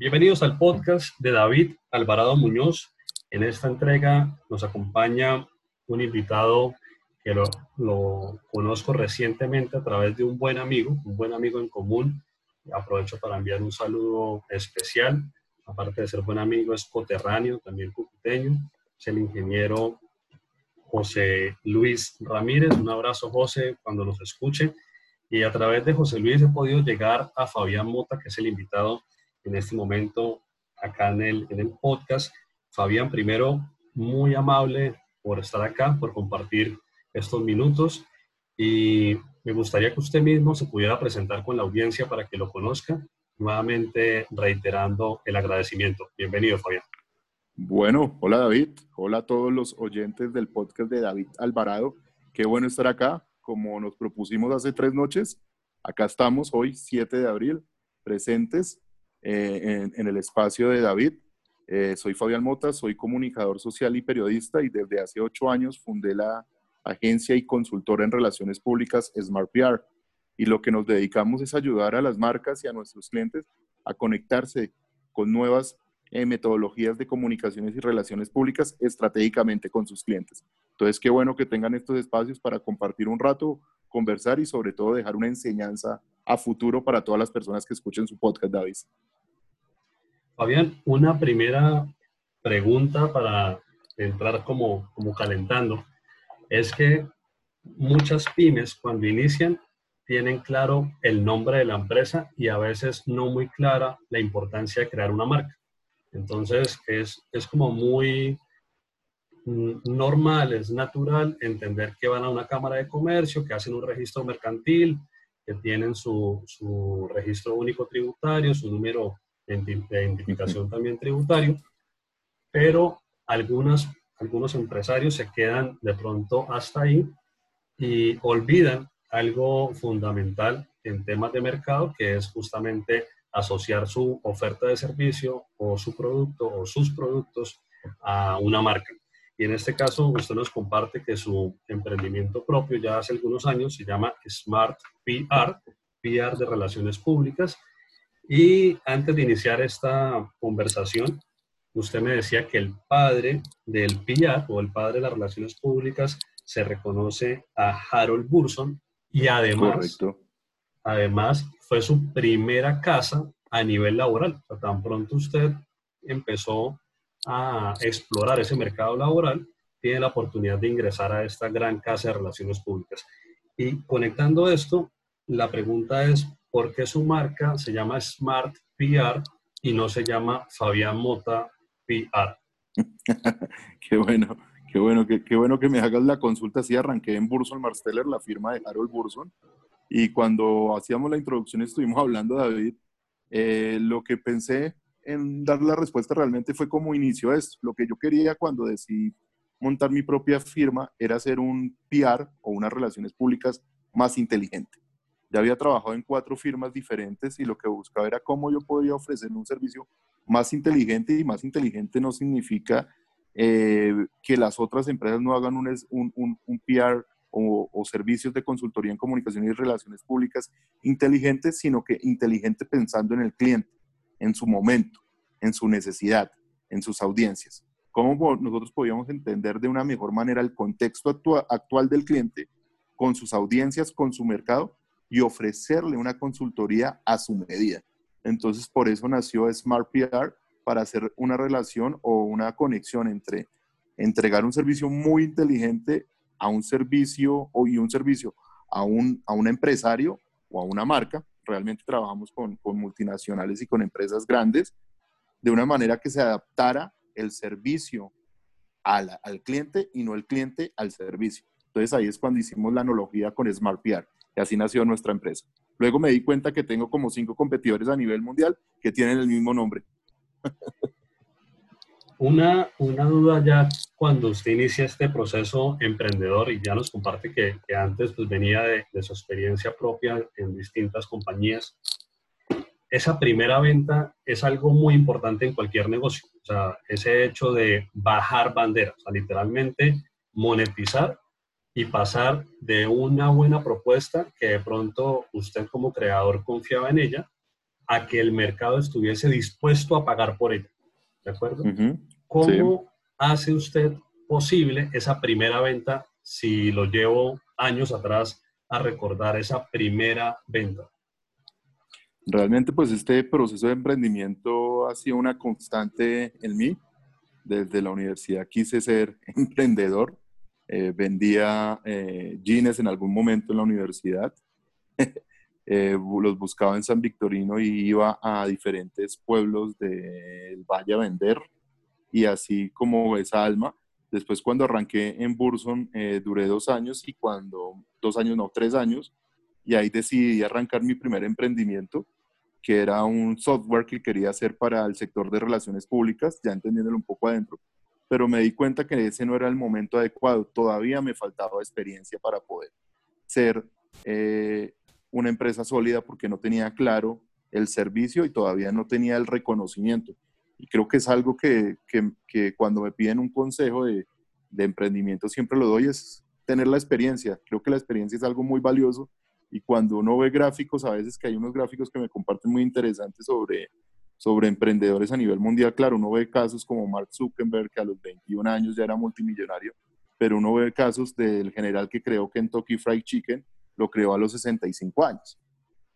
Bienvenidos al podcast de David Alvarado Muñoz. En esta entrega nos acompaña un invitado que lo, conozco recientemente a través de un buen amigo, un buen amigo en común. Aprovecho para enviar un saludo especial. Aparte de ser buen amigo, es coterráneo, también cucuteño. Es el ingeniero José Luis Ramírez. Un abrazo, José, cuando nos escuche. Y a través de José Luis he podido llegar a Fabián Mota, que es el invitado en este momento acá en el, en el podcast. Fabián, primero, muy amable por estar acá, por compartir estos minutos y me gustaría que usted mismo se pudiera presentar con la audiencia para que lo conozca, nuevamente reiterando el agradecimiento. Bienvenido, Fabián. Bueno, hola David, hola a todos los oyentes del podcast de David Alvarado. Qué bueno estar acá, como nos propusimos hace tres noches. Acá estamos hoy, 7 de abril, presentes eh, en, el espacio de David. Eh, soy Fabián Mota, soy comunicador social y periodista y desde hace ocho años fundé la agencia y consultora en relaciones públicas Smart PR. Y lo que nos dedicamos es ayudar a las marcas y a nuestros clientes a conectarse con nuevas eh, metodologías de comunicaciones y relaciones públicas estratégicamente con sus clientes. Entonces, qué bueno que tengan estos espacios para compartir un rato, conversar y sobre todo dejar una enseñanza a futuro para todas las personas que escuchen su podcast, David. Fabián, una primera pregunta para entrar como, como calentando es que muchas pymes cuando inician tienen claro el nombre de la empresa y a veces no muy clara la importancia de crear una marca. Entonces es, es como muy normal, es natural entender que van a una cámara de comercio, que hacen un registro mercantil, que tienen su, su registro único tributario, su número de identificación también tributario, pero algunas, algunos empresarios se quedan de pronto hasta ahí y olvidan algo fundamental en temas de mercado, que es justamente asociar su oferta de servicio o su producto o sus productos a una marca. Y en este caso, usted nos comparte que su emprendimiento propio ya hace algunos años se llama Smart PR, PR de Relaciones Públicas. Y antes de iniciar esta conversación, usted me decía que el padre del PR o el padre de las Relaciones Públicas se reconoce a Harold Burson y además, además fue su primera casa a nivel laboral. tan pronto usted empezó a explorar ese mercado laboral, tiene la oportunidad de ingresar a esta gran casa de relaciones públicas. Y conectando esto, la pregunta es, ¿por qué su marca se llama Smart PR y no se llama Fabián Mota PR? qué bueno, qué bueno, qué, bueno que me hagas la consulta. Sí, arranqué en Burson Marsteller, la firma de Harold Burson. Y cuando hacíamos la introducción estuvimos hablando, David, eh, lo que pensé en dar la respuesta realmente fue como inició esto. Lo que yo quería cuando decidí montar mi propia firma era hacer un PR o unas relaciones públicas más inteligente. Ya había trabajado en cuatro firmas diferentes y lo que buscaba era cómo yo podía ofrecer un servicio más inteligente y más inteligente no significa eh, que las otras empresas no hagan un, un, un, PR o, o, servicios de consultoría en comunicación y relaciones públicas inteligentes, sino que inteligente pensando en el cliente en su momento, en su necesidad, en sus audiencias. ¿Cómo nosotros podíamos entender de una mejor manera el contexto actual del cliente con sus audiencias, con su mercado y ofrecerle una consultoría a su medida? Entonces, por eso nació Smart PR para hacer una relación o una conexión entre entregar un servicio muy inteligente a un servicio o y un servicio a un, a un empresario o a una marca realmente trabajamos con, multinacionales y con empresas grandes, de una manera que se adaptara el servicio al, al cliente y no el cliente al servicio. Entonces ahí es cuando hicimos la analogía con Smart PR y así nació nuestra empresa. Luego me di cuenta que tengo como cinco competidores a nivel mundial que tienen el mismo nombre. Una, una duda ya cuando usted inicia este proceso emprendedor y ya nos comparte que, antes pues, venía de, su experiencia propia en distintas compañías, esa primera venta es algo muy importante en cualquier negocio. O sea, ese hecho de bajar banderas, o sea, literalmente monetizar y pasar de una buena propuesta que de pronto usted como creador confiaba en ella a que el mercado estuviese dispuesto a pagar por ella. ¿De acuerdo? ¿Cómo hace usted posible esa primera venta si lo llevo años atrás a recordar esa primera venta? Realmente, pues este proceso de emprendimiento ha sido una constante en mí. Desde la universidad quise ser emprendedor. Eh, vendía eh, jeans en algún momento en la universidad. Eh, los buscaba en San Victorino y iba a diferentes pueblos del valle a vender. Y así como esa alma. Después cuando arranqué en Burson duré dos años y cuando, dos años no, tres años. Y ahí decidí arrancar mi primer emprendimiento que era un software que quería hacer para el sector de relaciones públicas, ya entendiéndolo un poco adentro, pero me di cuenta que ese no era el momento adecuado, todavía me faltaba experiencia para poder ser eh, una empresa sólida porque no tenía claro el servicio y todavía no tenía el reconocimiento. Y creo que es algo que, que, que cuando me piden un consejo de, de emprendimiento siempre lo doy, es tener la experiencia. Creo que la experiencia es algo muy valioso y cuando uno ve gráficos, a veces que hay unos gráficos que me comparten muy interesantes sobre, sobre emprendedores a nivel mundial, claro, uno ve casos como Mark Zuckerberg, que a los 21 años ya era multimillonario, pero uno ve casos del general que creó Kentucky Fried Chicken, lo creó a los 65 años.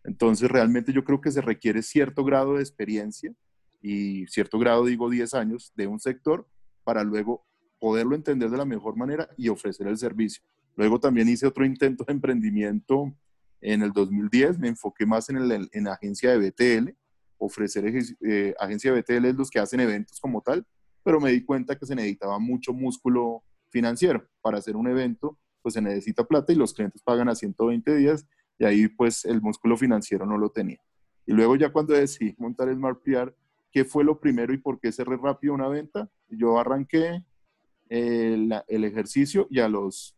Entonces, realmente yo creo que se requiere cierto grado de experiencia y cierto grado, digo 10 años, de un sector para luego poderlo entender de la mejor manera y ofrecer el servicio. Luego también hice otro intento de emprendimiento en el 2010 me enfoqué más en, el, en agencia de BTL, ofrecer eh, agencia de BTL es los que hacen eventos como tal, pero me di cuenta que se necesitaba mucho músculo financiero. Para hacer un evento, pues se necesita plata y los clientes pagan a 120 días y ahí pues el músculo financiero no lo tenía. Y luego ya cuando decidí montar Smart PR, ¿qué fue lo primero y por qué cerré rápido una venta? Yo arranqué el, el ejercicio y a los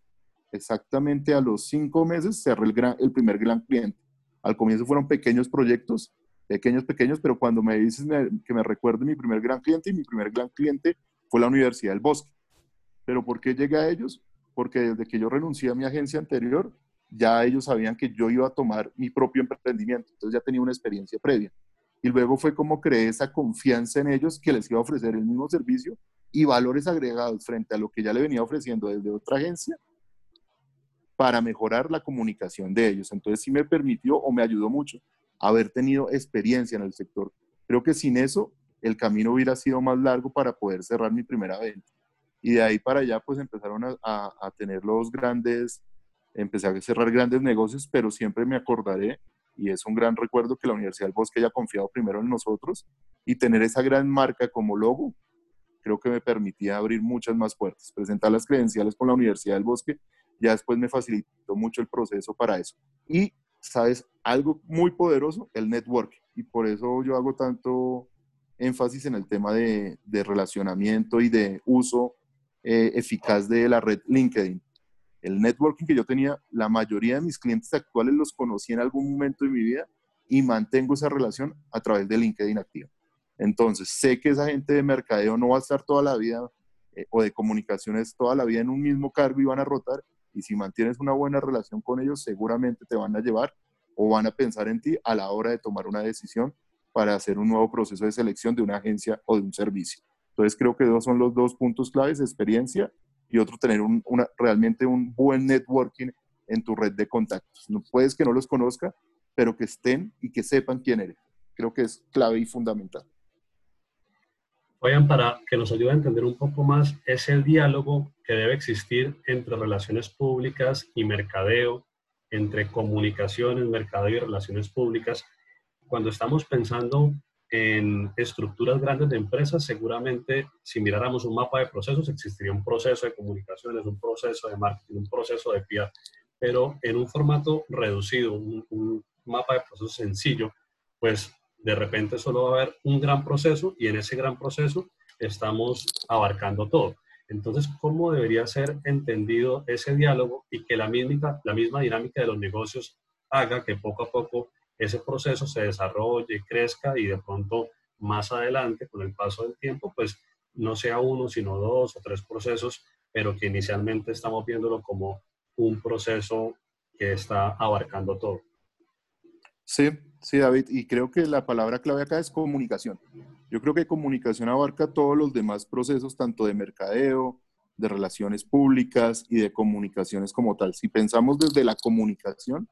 exactamente a los cinco meses cerré el, el primer gran cliente. Al comienzo fueron pequeños proyectos, pequeños, pequeños, pero cuando me dices que me recuerde mi primer gran cliente, y mi primer gran cliente fue la Universidad del Bosque. ¿Pero por qué llegué a ellos? Porque desde que yo renuncié a mi agencia anterior, ya ellos sabían que yo iba a tomar mi propio emprendimiento, entonces ya tenía una experiencia previa. Y luego fue como creé esa confianza en ellos que les iba a ofrecer el mismo servicio y valores agregados frente a lo que ya le venía ofreciendo desde otra agencia para mejorar la comunicación de ellos. Entonces sí me permitió o me ayudó mucho haber tenido experiencia en el sector. Creo que sin eso el camino hubiera sido más largo para poder cerrar mi primera venta. Y de ahí para allá pues empezaron a, a, tener los grandes, empecé a cerrar grandes negocios, pero siempre me acordaré y es un gran recuerdo que la Universidad del Bosque haya confiado primero en nosotros y tener esa gran marca como logo, creo que me permitía abrir muchas más puertas, presentar las credenciales con la Universidad del Bosque ya después me facilitó mucho el proceso para eso. Y, ¿sabes? Algo muy poderoso, el network. Y por eso yo hago tanto énfasis en el tema de, de relacionamiento y de uso eh, eficaz de la red LinkedIn. El networking que yo tenía, la mayoría de mis clientes actuales los conocí en algún momento de mi vida y mantengo esa relación a través de LinkedIn activo. Entonces, sé que esa gente de mercadeo no va a estar toda la vida eh, o de comunicaciones toda la vida en un mismo cargo y van a rotar, y si mantienes una buena relación con ellos, seguramente te van a llevar o van a pensar en ti a la hora de tomar una decisión para hacer un nuevo proceso de selección de una agencia o de un servicio. Entonces creo que esos son los dos puntos claves, experiencia y otro, tener realmente un buen networking en tu red de contactos. No puedes que no los conozca, pero que estén y que sepan quién eres. Creo que es clave y fundamental. Oigan, para que nos ayude a entender un poco más, es el diálogo que debe existir entre relaciones públicas y mercadeo, entre comunicaciones, mercadeo y relaciones públicas. Cuando estamos pensando en estructuras grandes de empresas, seguramente si miráramos un mapa de procesos, existiría un proceso de comunicaciones, un proceso de marketing, un proceso de PR, pero en un formato reducido, un, un mapa de procesos sencillo, pues de repente solo va a haber un gran proceso y en ese gran proceso estamos abarcando todo. Entonces, ¿cómo debería ser entendido ese diálogo y que la misma, la misma dinámica de los negocios haga que poco a poco ese proceso se desarrolle, crezca y de pronto más adelante, con el paso del tiempo, pues no sea uno, sino dos o tres procesos, pero que inicialmente estamos viéndolo como un proceso que está abarcando todo. Sí, sí, David, y creo que la palabra clave acá es comunicación. Yo creo que comunicación abarca todos los demás procesos, tanto de mercadeo, de relaciones públicas y de comunicaciones como tal. Si pensamos desde la comunicación,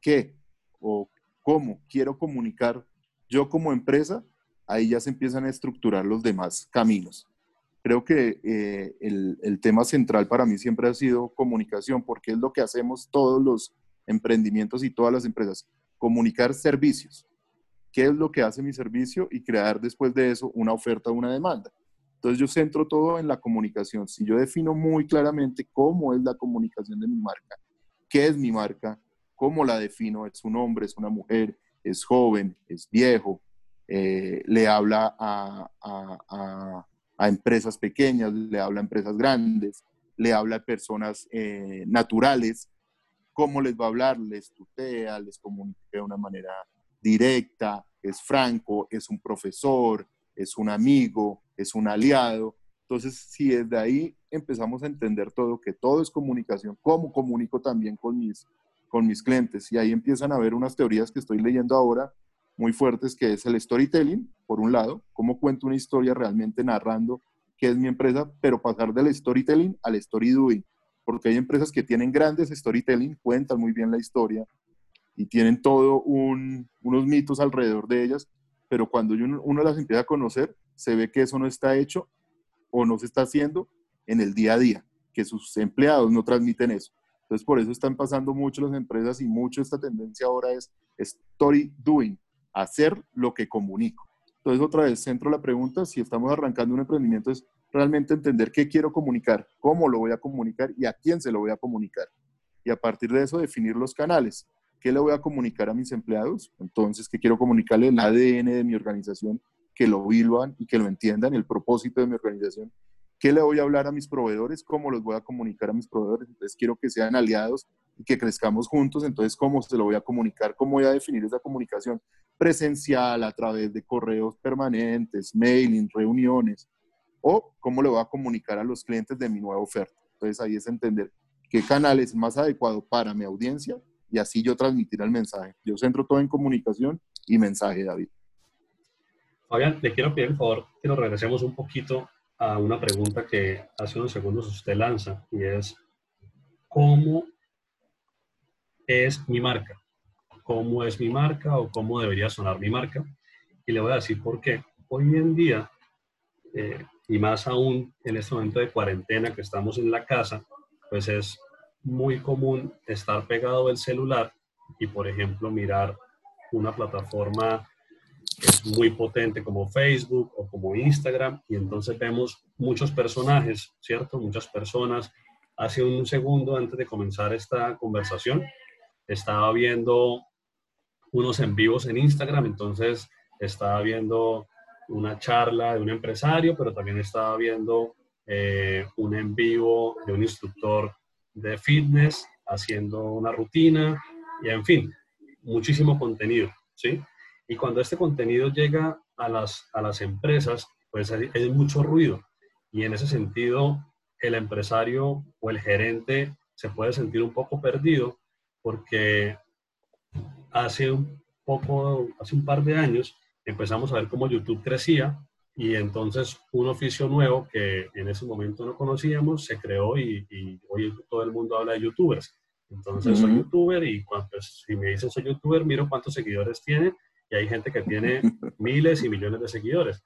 ¿qué o cómo quiero comunicar yo como empresa? Ahí ya se empiezan a estructurar los demás caminos. Creo que eh, el, el tema central para mí siempre ha sido comunicación, porque es lo que hacemos todos los emprendimientos y todas las empresas, comunicar servicios. ¿Qué es lo que hace mi servicio? Y crear después de eso una oferta o una demanda. Entonces yo centro todo en la comunicación. Si yo defino muy claramente cómo es la comunicación de mi marca, qué es mi marca, cómo la defino, es un hombre, es una mujer, es joven, es viejo, eh, le habla a, empresas pequeñas, le habla a empresas grandes, le habla a personas eh, naturales, cómo les va a hablar, les tutea, les comunica de una manera directa, es franco, es un profesor, es un amigo, es un aliado. Entonces, si desde ahí empezamos a entender todo, que todo es comunicación, cómo comunico también con mis, con mis clientes. Y ahí empiezan a haber unas teorías que estoy leyendo ahora muy fuertes, que es el storytelling, por un lado, cómo cuento una historia realmente narrando qué es mi empresa, pero pasar del storytelling al story doing, porque hay empresas que tienen grandes storytelling, cuentan muy bien la historia y tienen todo unos mitos alrededor de ellas, pero cuando uno las empieza a conocer, se ve que eso no está hecho o no se está haciendo en el día a día, que sus empleados no transmiten eso. Entonces, por eso están pasando mucho las empresas y mucho esta tendencia ahora es story doing, hacer lo que comunico. Entonces, otra vez, centro la pregunta, si estamos arrancando un emprendimiento, es realmente entender qué quiero comunicar, cómo lo voy a comunicar y a quién se lo voy a comunicar. Y a partir de eso, definir los canales. ¿Qué le voy a comunicar a mis empleados? Entonces, ¿qué quiero comunicarle el ADN de mi organización? Que lo vivan y que lo entiendan, el propósito de mi organización. ¿Qué le voy a hablar a mis proveedores? ¿Cómo los voy a comunicar a mis proveedores? Entonces, quiero que sean aliados y que crezcamos juntos. Entonces, ¿cómo se lo voy a comunicar? ¿Cómo voy a definir esa comunicación presencial a través de correos permanentes, mailing, reuniones? ¿O cómo le voy a comunicar a los clientes de mi nueva oferta? Entonces, ahí es entender qué canal es más adecuado para mi audiencia y así yo transmitir el mensaje. Yo centro todo en comunicación y mensaje, David. Fabián, le quiero pedir, por favor, que nos regresemos un poquito a una pregunta que hace unos segundos usted lanza y es, ¿cómo es mi marca? ¿Cómo es mi marca o cómo debería sonar mi marca? Y le voy a decir por qué. Hoy en día, eh, y más aún en este momento de cuarentena que estamos en la casa, pues es muy común estar pegado del celular y, por ejemplo, mirar una plataforma es muy potente como Facebook o como Instagram y entonces vemos muchos personajes, ¿cierto? Muchas personas. Hace un segundo antes de comenzar esta conversación estaba viendo unos en vivos en Instagram, entonces estaba viendo una charla de un empresario, pero también estaba viendo eh, un en vivo de un instructor de fitness, haciendo una rutina y en fin, muchísimo contenido, ¿sí? Y cuando este contenido llega a las, a las empresas, pues hay, hay mucho ruido y en ese sentido el empresario o el gerente se puede sentir un poco perdido porque hace un poco, hace un par de años empezamos a ver cómo YouTube crecía y entonces un oficio nuevo que en ese momento no conocíamos se creó y, hoy todo el mundo habla de youtubers. Entonces soy youtuber y pues, si me dicen soy youtuber, miro cuántos seguidores tiene y hay gente que tiene miles y millones de seguidores.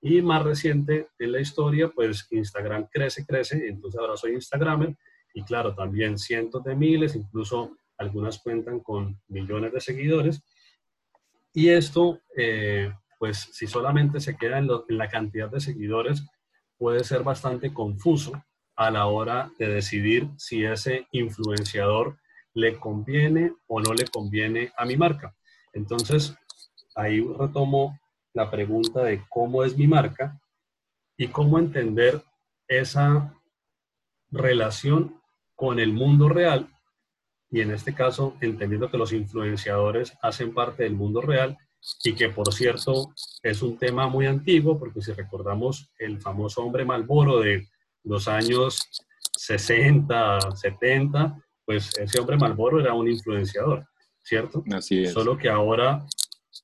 Y más reciente en la historia, pues Instagram crece, crece, entonces ahora soy Instagramer y claro, también cientos de miles, incluso algunas cuentan con millones de seguidores. Y esto eh, pues si solamente se queda en, la cantidad de seguidores, puede ser bastante confuso a la hora de decidir si ese influenciador le conviene o no le conviene a mi marca. Entonces, ahí retomo la pregunta de cómo es mi marca y cómo entender esa relación con el mundo real y en este caso entendiendo que los influenciadores hacen parte del mundo real y que por cierto es un tema muy antiguo, porque si recordamos el famoso hombre Malboro de los años 60, 70, pues ese hombre Malboro era un influenciador. ¿cierto? Así es. Solo que ahora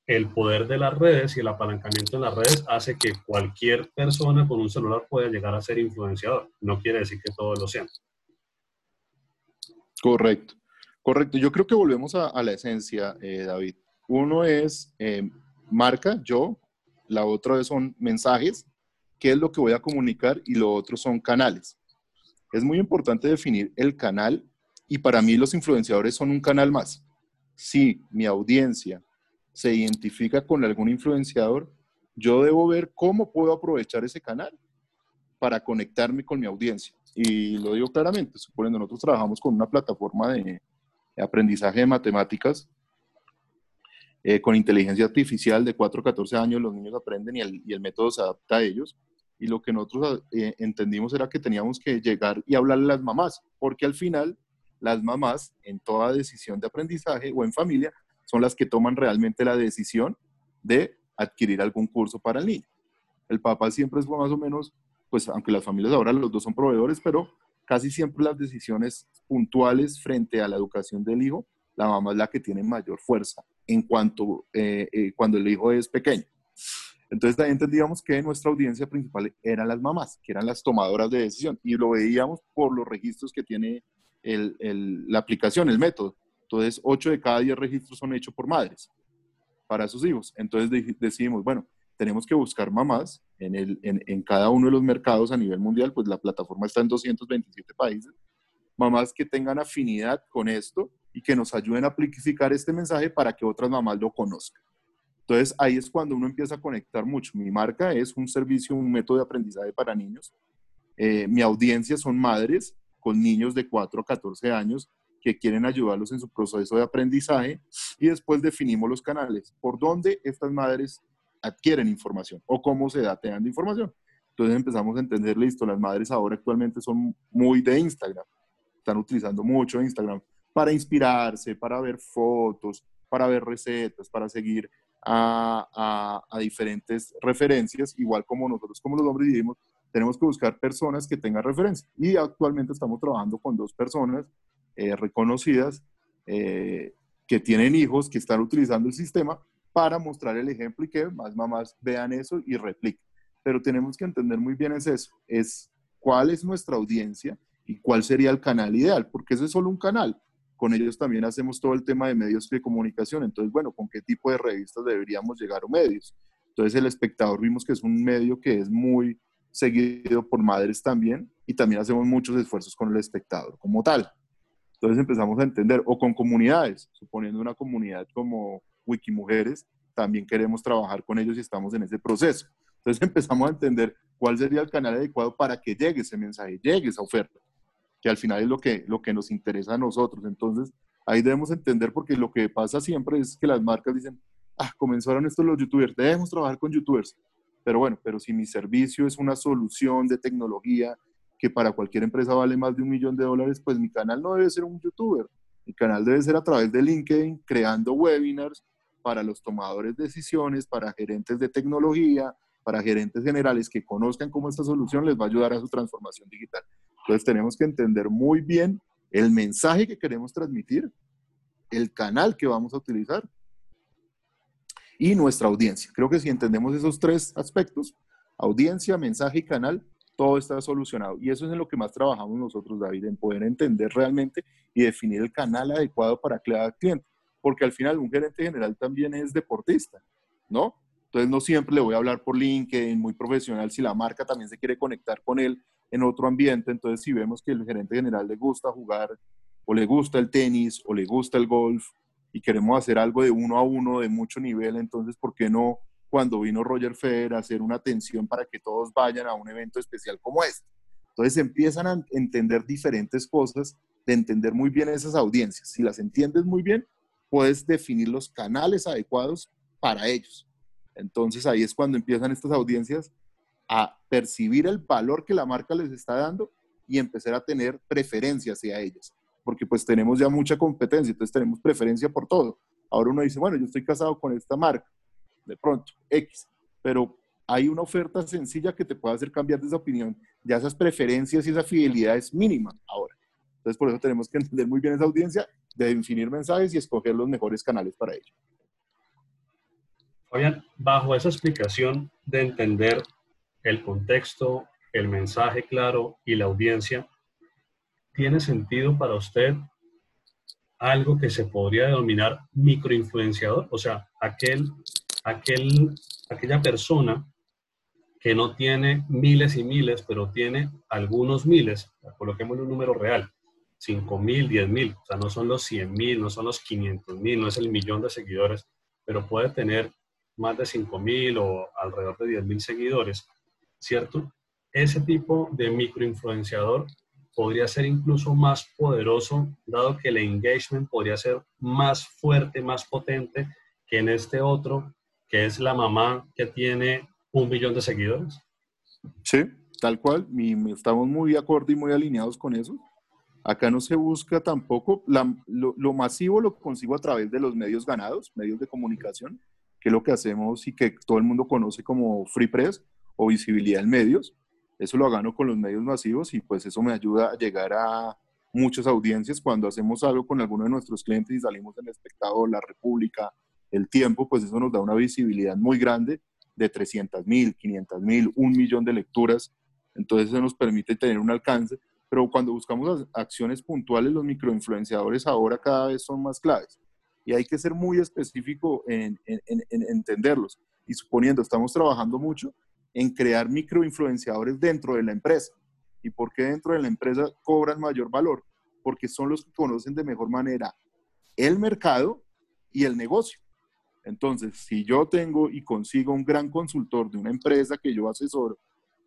el poder de las redes y el apalancamiento en las redes hace que cualquier persona con un celular pueda llegar a ser influenciador. No quiere decir que todos lo sean. Correcto, correcto. Yo creo que volvemos a, la esencia, eh, David. Uno es eh, marca, yo, la otra son mensajes, qué es lo que voy a comunicar y lo otro son canales. Es muy importante definir el canal y para mí los influenciadores son un canal más. Si mi audiencia se identifica con algún influenciador, yo debo ver cómo puedo aprovechar ese canal para conectarme con mi audiencia. Y lo digo claramente, suponiendo nosotros trabajamos con una plataforma de, aprendizaje de matemáticas eh, con inteligencia artificial de 4 a 14 años, los niños aprenden y el, método se adapta a ellos. Y lo que nosotros eh, entendimos era que teníamos que llegar y hablarle a las mamás, porque al final las mamás en toda decisión de aprendizaje o en familia son las que toman realmente la decisión de adquirir algún curso para el niño. El papá siempre es más o menos, pues aunque las familias ahora los dos son proveedores, pero casi siempre las decisiones puntuales frente a la educación del hijo, la mamá es la que tiene mayor fuerza en cuanto eh, eh, cuando el hijo es pequeño. Entonces también entendíamos que nuestra audiencia principal eran las mamás, que eran las tomadoras de decisión, y lo veíamos por los registros que tiene la aplicación, el método. Entonces, 8 de cada 10 registros son hechos por madres para sus hijos. Entonces decidimos, bueno, tenemos que buscar mamás en, el, en, en, cada uno de los mercados a nivel mundial, pues la plataforma está en 227 países, mamás que tengan afinidad con esto y que nos ayuden a amplificar este mensaje para que otras mamás lo conozcan. Entonces ahí es cuando uno empieza a conectar mucho. Mi marca es un servicio, un método de aprendizaje para niños. Eh, mi audiencia son madres con niños de 4 a 14 años que quieren ayudarlos en su proceso de aprendizaje y después definimos los canales por donde estas madres adquieren información o cómo se datean de información. Entonces empezamos a entender, listo, las madres ahora actualmente son muy de Instagram, están utilizando mucho Instagram para inspirarse, para ver fotos, para ver recetas, para seguir a, a, diferentes referencias, igual como nosotros como los hombres dijimos, tenemos que buscar personas que tengan referencia. Y actualmente estamos trabajando con dos personas eh, reconocidas eh, que tienen hijos, que están utilizando el sistema para mostrar el ejemplo y que más mamás vean eso y repliquen. Pero tenemos que entender muy bien es eso, es cuál es nuestra audiencia y cuál sería el canal ideal, porque eso es solo un canal. Con ellos también hacemos todo el tema de medios de comunicación. Entonces, bueno, ¿con qué tipo de revistas deberíamos llegar o medios? Entonces, el espectador vimos que es un medio que es muy seguido por madres también, y también hacemos muchos esfuerzos con el espectador como tal. Entonces empezamos a entender, o con comunidades, suponiendo una comunidad como Wikimujeres, también queremos trabajar con ellos y estamos en ese proceso. Entonces empezamos a entender cuál sería el canal adecuado para que llegue ese mensaje, llegue esa oferta, que al final es lo que, lo que nos interesa a nosotros. Entonces ahí debemos entender porque lo que pasa siempre es que las marcas dicen, ah, comenzaron estos los youtubers, debemos trabajar con youtubers. Pero bueno, pero si mi servicio es una solución de tecnología que para cualquier empresa vale más de un millón de dólares, pues mi canal no debe ser un youtuber. Mi canal debe ser a través de LinkedIn, creando webinars para los tomadores de decisiones, para gerentes de tecnología, para gerentes generales que conozcan cómo esta solución les va a ayudar a su transformación digital. Entonces tenemos que entender muy bien el mensaje que queremos transmitir, el canal que vamos a utilizar y nuestra audiencia. Creo que si entendemos esos tres aspectos, audiencia, mensaje y canal, todo está solucionado. Y eso es en lo que más trabajamos nosotros, David, en poder entender realmente y definir el canal adecuado para cada cliente. Porque al final un gerente general también es deportista, ¿no? Entonces no siempre le voy a hablar por LinkedIn, muy profesional, si la marca también se quiere conectar con él en otro ambiente. Entonces si vemos que el gerente general le gusta jugar o le gusta el tenis o le gusta el golf y queremos hacer algo de uno a uno de mucho nivel, entonces, ¿por qué no cuando vino Roger Federer a hacer una atención para que todos vayan a un evento especial como este? Entonces empiezan a entender diferentes cosas, de entender muy bien esas audiencias. Si las entiendes muy bien, puedes definir los canales adecuados para ellos. Entonces ahí es cuando empiezan estas audiencias a percibir el valor que la marca les está dando y empezar a tener preferencias hacia ellas porque pues tenemos ya mucha competencia, entonces tenemos preferencia por todo. Ahora uno dice, bueno, yo estoy casado con esta marca, de pronto, X, pero hay una oferta sencilla que te puede hacer cambiar de esa opinión. Ya esas preferencias y esa fidelidad es mínima ahora. Entonces, por eso tenemos que entender muy bien esa audiencia, de definir mensajes y escoger los mejores canales para ello. Fabián, bajo esa explicación de entender el contexto, el mensaje claro y la audiencia, ¿tiene sentido para usted algo que se podría denominar microinfluenciador? O sea, aquel, aquel, aquella persona que no tiene miles y miles, pero tiene algunos miles, coloquemos un número real, 5 mil, 10 mil, o sea, no son los 100 mil, no son los 500 mil, no es el millón de seguidores, pero puede tener más de 5 mil o alrededor de 10 mil seguidores, ¿cierto? Ese tipo de microinfluenciador podría ser incluso más poderoso, dado que el engagement podría ser más fuerte, más potente que en este otro, que es la mamá que tiene un millón de seguidores. Sí, tal cual, estamos muy de y muy alineados con eso. Acá no se busca tampoco, lo, masivo lo consigo a través de los medios ganados, medios de comunicación, que es lo que hacemos y que todo el mundo conoce como free press o visibilidad en medios. Eso lo gano con los medios masivos y pues eso me ayuda a llegar a muchas audiencias. Cuando hacemos algo con alguno de nuestros clientes y salimos en el espectador, la República, el tiempo, pues eso nos da una visibilidad muy grande de 300 mil, 500 mil, un millón de lecturas. Entonces eso nos permite tener un alcance pero cuando buscamos acciones puntuales, los microinfluenciadores ahora cada vez son más claves. Y hay que ser muy específico en, entenderlos. Y suponiendo, estamos trabajando mucho en crear microinfluenciadores dentro de la empresa. ¿Y por qué dentro de la empresa cobran mayor valor? Porque son los que conocen de mejor manera el mercado y el negocio. Entonces, si yo tengo y consigo un gran consultor de una empresa que yo asesoro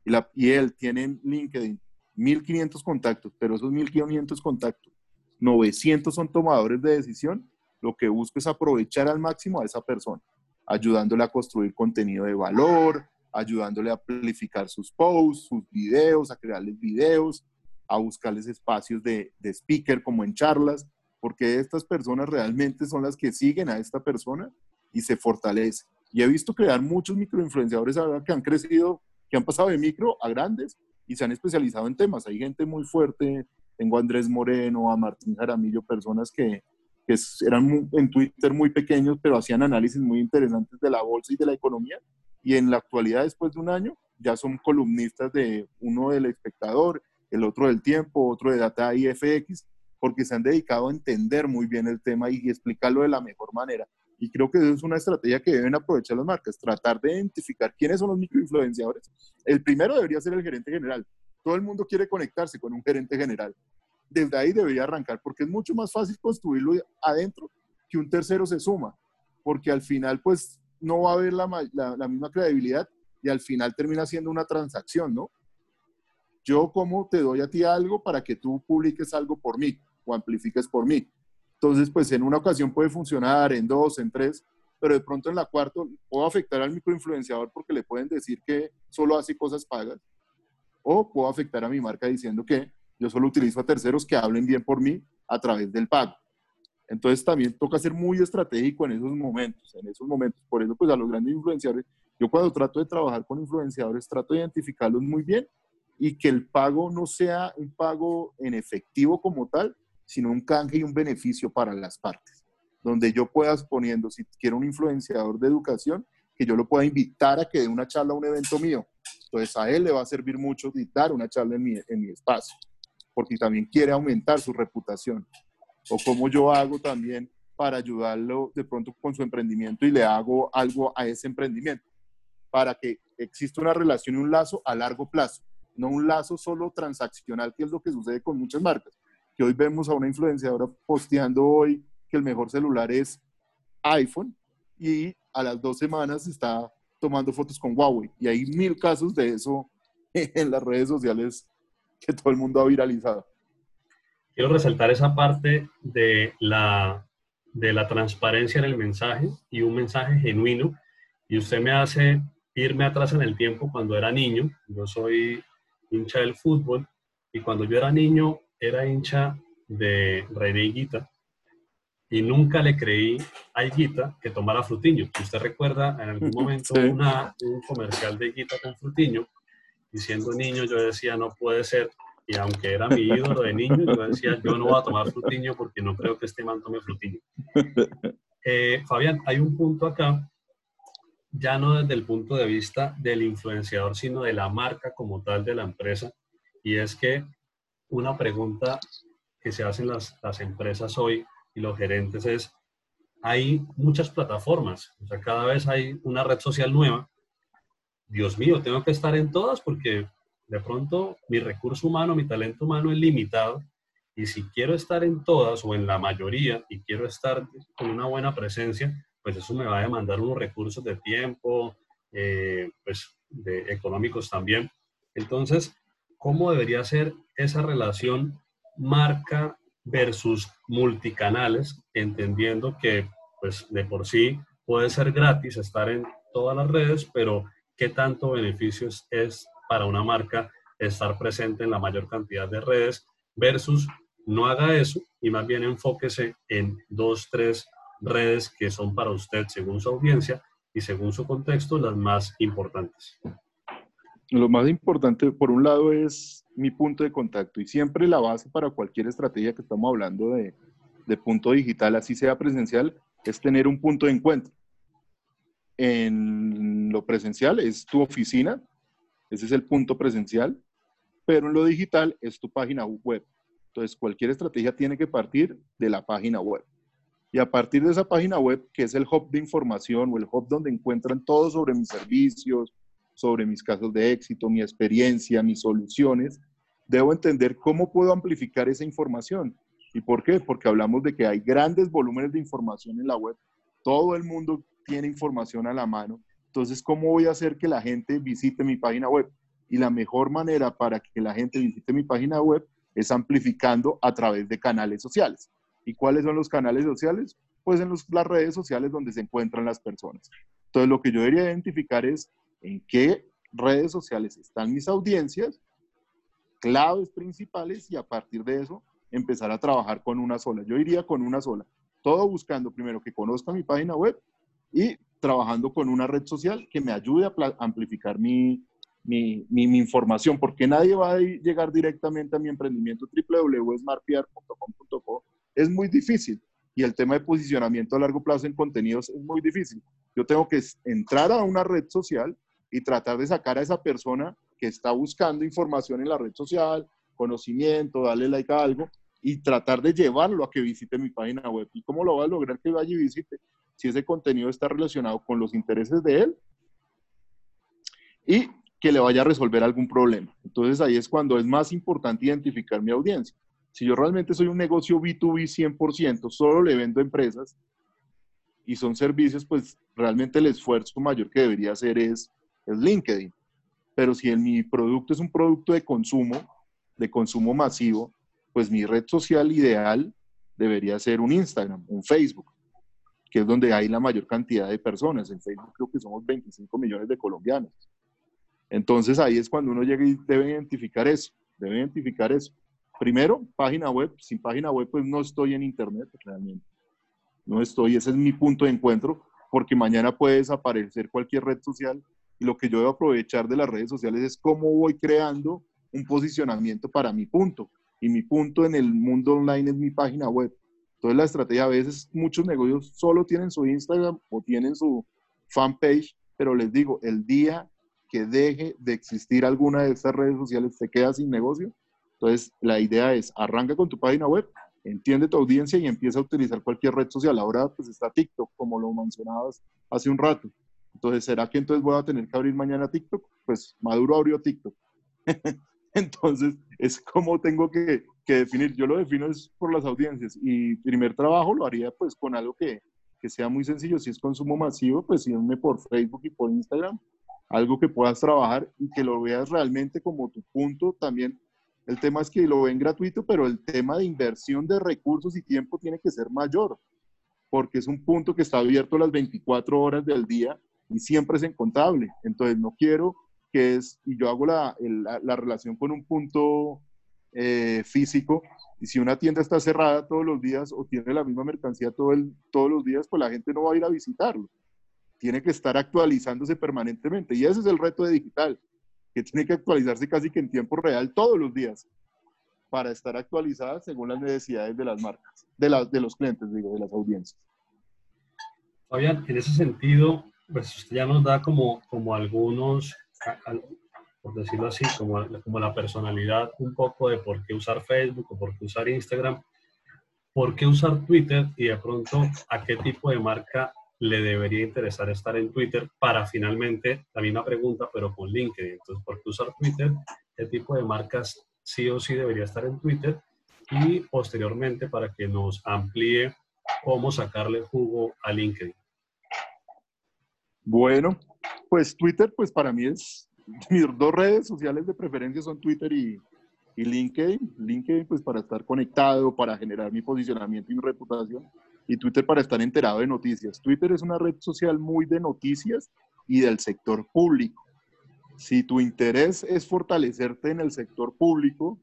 y, la, y él tiene LinkedIn 1.500 contactos, pero esos 1.500 contactos, 900 son tomadores de decisión, lo que busco es aprovechar al máximo a esa persona, ayudándole a construir contenido de valor, ayudándole a amplificar sus posts, sus videos, a crearles videos, a buscarles espacios de speaker como en charlas, porque estas personas realmente son las que siguen a esta persona y se fortalecen. Y he visto crear muchos microinfluenciadores ahora que han crecido, que han pasado de micro a grandes y se han especializado en temas. Hay gente muy fuerte, tengo a Andrés Moreno, a Martín Jaramillo, personas que, que eran en Twitter muy pequeños, pero hacían análisis muy interesantes de la bolsa y de la economía. Y en la actualidad, después de un año, ya son columnistas de uno del espectador, el otro del tiempo, otro de Data IFX, porque se han dedicado a entender muy bien el tema y explicarlo de la mejor manera. Y creo que eso es una estrategia que deben aprovechar las marcas, tratar de identificar quiénes son los microinfluenciadores. El primero debería ser el gerente general. Todo el mundo quiere conectarse con un gerente general. Desde ahí debería arrancar, porque es mucho más fácil construirlo adentro que un tercero se suma, porque al final pues no va a haber la, la, misma credibilidad y al final termina siendo una transacción, ¿no? Yo como te doy a ti algo para que tú publiques algo por mí o amplifiques por mí entonces, pues en una ocasión puede funcionar, en dos, en tres, pero de pronto en la cuarta puedo afectar al microinfluenciador porque le pueden decir que solo hace cosas pagas, o puedo afectar a mi marca diciendo que yo solo utilizo a terceros que hablen bien por mí a través del pago. Entonces también toca ser muy estratégico en esos momentos, en esos momentos. Por eso, pues a los grandes influenciadores, yo cuando trato de trabajar con influenciadores, trato de identificarlos muy bien y que el pago no sea un pago en efectivo como tal, sino un canje y un beneficio para las partes, donde yo pueda, poniendo, si quiero un influenciador de educación, que yo lo pueda invitar a que dé una charla a un evento mío. Entonces a él le va a servir mucho dar una charla en mi, en mi espacio, porque también quiere aumentar su reputación. O como yo hago también para ayudarlo de pronto con su emprendimiento y le hago algo a ese emprendimiento, para que exista una relación y un lazo a largo plazo, no un lazo solo transaccional, que es lo que sucede con muchas marcas que hoy vemos a una influenciadora posteando hoy que el mejor celular es iPhone y a las dos semanas está tomando fotos con Huawei. Y hay mil casos de eso en las redes sociales que todo el mundo ha viralizado. Quiero resaltar esa parte de la, de la transparencia en el mensaje y un mensaje genuino. Y usted me hace irme atrás en el tiempo cuando era niño. Yo soy hincha del fútbol y cuando yo era niño era hincha de René Higuita y nunca le creí a Higuita que tomara Frutiño. Usted recuerda en algún momento una, un comercial de Higuita con Frutiño y siendo niño yo decía no puede ser y aunque era mi ídolo de niño, yo decía, yo no voy a tomar frutiño porque no creo que este man tome frutiño. Eh, Fabián, hay un punto acá, ya no desde el punto de vista del influenciador, sino de la marca como tal de la empresa, y es que una pregunta que se hacen las, las empresas hoy y los gerentes es, hay muchas plataformas, o sea, cada vez hay una red social nueva. Dios mío, tengo que estar en todas porque de pronto mi recurso humano, mi talento humano es limitado y si quiero estar en todas o en la mayoría y quiero estar con una buena presencia, pues eso me va a demandar unos recursos de tiempo, eh, pues de económicos también. Entonces, ¿cómo debería ser esa relación marca versus multicanales, entendiendo que pues de por sí puede ser gratis estar en todas las redes, pero qué tanto beneficios es para una marca estar presente en la mayor cantidad de redes versus no haga eso y más bien enfóquese en dos, tres redes que son para usted según su audiencia y según su contexto las más importantes. Lo más importante, por un lado, es mi punto de contacto y siempre la base para cualquier estrategia que estamos hablando de, de punto digital, así sea presencial, es tener un punto de encuentro. En lo presencial es tu oficina, ese es el punto presencial, pero en lo digital es tu página web. Entonces, cualquier estrategia tiene que partir de la página web. Y a partir de esa página web, que es el hub de información o el hub donde encuentran todo sobre mis servicios, sobre mis casos de éxito, mi experiencia, mis soluciones, debo entender cómo puedo amplificar esa información. ¿Y por qué? Porque hablamos de que hay grandes volúmenes de información en la web. Todo el mundo tiene información a la mano. Entonces, ¿cómo voy a hacer que la gente visite mi página web? Y la mejor manera para que la gente visite mi página web es amplificando a través de canales sociales. ¿Y cuáles son los canales sociales? Pues en las redes sociales donde se encuentran las personas. Entonces, lo que yo debería identificar es en qué redes sociales están mis audiencias, claves principales y a partir de eso empezar a trabajar con una sola. Yo iría con una sola. Todo buscando primero que conozca mi página web y trabajando con una red social que me ayude a amplificar mi, mi, mi, información, porque nadie va a llegar directamente a mi emprendimiento www.smartpr.com.co es muy difícil. Y el tema de posicionamiento a largo plazo en contenidos es muy difícil. Yo tengo que entrar a una red social y tratar de sacar a esa persona que está buscando información en la red social, conocimiento, darle like a algo y tratar de llevarlo a que visite mi página web. ¿Y cómo lo va a lograr que vaya y visite? Si ese contenido está relacionado con los intereses de él y que le vaya a resolver algún problema. Entonces ahí es cuando es más importante identificar mi audiencia. Si yo realmente soy un negocio B2B 100%, solo le vendo a empresas y son servicios, pues realmente el esfuerzo mayor que debería hacer es, es LinkedIn. Pero si mi producto es un producto de consumo, de consumo masivo, pues mi red social ideal debería ser un Instagram, un Facebook, que es donde hay la mayor cantidad de personas. En Facebook creo que somos 25 millones de colombianos. Entonces ahí es cuando uno llega y debe identificar eso, debe identificar eso. Primero, página web. Sin página web, pues no estoy en Internet realmente. No estoy, ese es mi punto de encuentro, porque mañana puede desaparecer cualquier red social y lo que yo debo aprovechar de las redes sociales es cómo voy creando un posicionamiento para mi punto. Y mi punto en el mundo online es mi página web. Entonces la estrategia a veces muchos negocios solo tienen su Instagram o tienen su fanpage, pero les digo, el día que deje de existir alguna de estas redes sociales, se queda sin negocio, entonces, la idea es, arranca con tu página web, entiende tu audiencia y empieza a utilizar cualquier red social. Ahora, pues está TikTok, como lo mencionabas hace un rato. Entonces, ¿será que entonces voy a tener que abrir mañana TikTok? Pues Maduro abrió TikTok. entonces, es como tengo que, definir. Yo lo defino es por las audiencias. Y primer trabajo lo haría pues con algo que, que sea muy sencillo. Si es consumo masivo, pues sígueme por Facebook y por Instagram. Algo que puedas trabajar y que lo veas realmente como tu punto también el tema es que lo ven gratuito, pero el tema de inversión de recursos y tiempo tiene que ser mayor, porque es un punto que está abierto las 24 horas del día y siempre es incontable. Entonces, no quiero que es, y yo hago la, la, relación con un punto eh, físico, y si una tienda está cerrada todos los días o tiene la misma mercancía todo el, todos los días, pues la gente no va a ir a visitarlo. Tiene que estar actualizándose permanentemente. Y ese es el reto de digital que tiene que actualizarse casi que en tiempo real todos los días. para estar actualizada según las necesidades de las marcas, de, las, de los clientes, digo, de las audiencias. Fabián, en ese sentido, pues usted ya nos da como, como algunos, por decirlo así, como, como la personalidad un poco de por qué usar Facebook o por qué usar Instagram, por qué usar Twitter y de pronto a qué tipo de marca le debería interesar estar en Twitter para finalmente, la misma pregunta, pero con LinkedIn. Entonces, ¿por qué usar Twitter? ¿Qué tipo de marcas sí o sí debería estar en Twitter? Y posteriormente, para que nos amplíe cómo sacarle jugo a LinkedIn. Bueno, pues Twitter, pues para mí es, mis dos redes sociales de preferencia son Twitter y, y LinkedIn. LinkedIn, pues para estar conectado, para generar mi posicionamiento y mi reputación y Twitter para estar enterado de noticias. Twitter es una red social muy de noticias y del sector público. Si tu interés es fortalecerte en el sector público,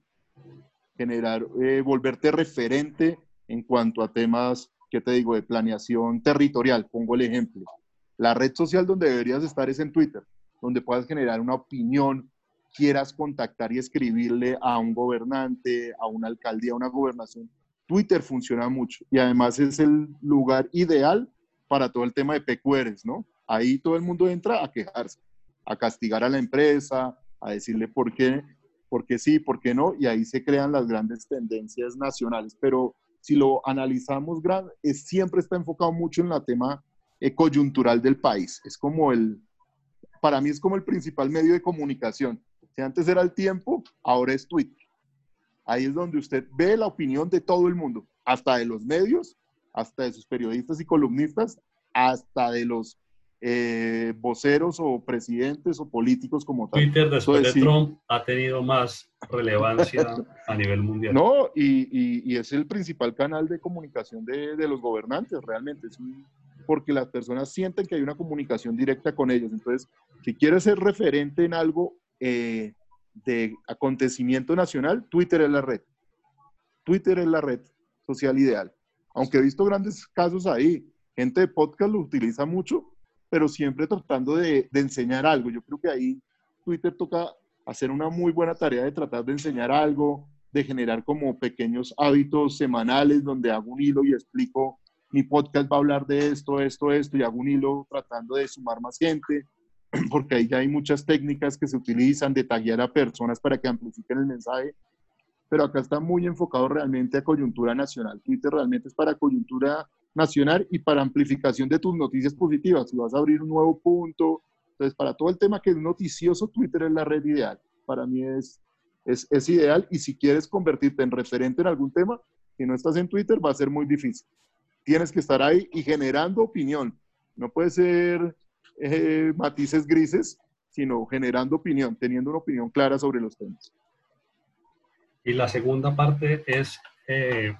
generar, eh, volverte referente en cuanto a temas, ¿qué te digo?, de planeación territorial. Pongo el ejemplo. La red social donde deberías estar es en Twitter, donde puedas generar una opinión, quieras contactar y escribirle a un gobernante, a una alcaldía, a una gobernación, Twitter funciona mucho y además es el lugar ideal para todo el tema de PQRs, ¿no? Ahí todo el mundo entra a quejarse, a castigar a la empresa, a decirle por qué, por qué sí, por qué no, y ahí se crean las grandes tendencias nacionales. Pero si lo analizamos, es, siempre está enfocado mucho en la tema eh, coyuntural del país. Es como el, para mí es como el principal medio de comunicación. Si antes era el tiempo, ahora es Twitter. Ahí es donde usted ve la opinión de todo el mundo, hasta de los medios, hasta de sus periodistas y columnistas, hasta de los eh, voceros o presidentes o políticos como tal. Twitter después de Trump ha tenido más relevancia a nivel mundial. No, y, es el principal canal de comunicación de, los gobernantes, realmente. Es porque las personas sienten que hay una comunicación directa con ellos. Entonces, si quieres ser referente en algo, eh, de acontecimiento nacional, Twitter es la red. Twitter es la red social ideal. Aunque he visto grandes casos ahí, gente de podcast lo utiliza mucho, pero siempre tratando de, enseñar algo. Yo creo que ahí Twitter toca hacer una muy buena tarea de tratar de enseñar algo, de generar como pequeños hábitos semanales donde hago un hilo y explico, mi podcast va a hablar de esto, esto, esto, y hago un hilo tratando de sumar más gente porque ahí ya hay muchas técnicas que se utilizan de taguear a personas para que amplifiquen el mensaje, pero acá está muy enfocado realmente a coyuntura nacional. Twitter realmente es para coyuntura nacional y para amplificación de tus noticias positivas. Si vas a abrir un nuevo punto, entonces para todo el tema que es noticioso, Twitter es la red ideal. Para mí es, es, es ideal y si quieres convertirte en referente en algún tema, si no estás en Twitter va a ser muy difícil. Tienes que estar ahí y generando opinión. No puede ser eh, matices grises, sino generando opinión, teniendo una opinión clara sobre los temas. Y la segunda parte es, eh,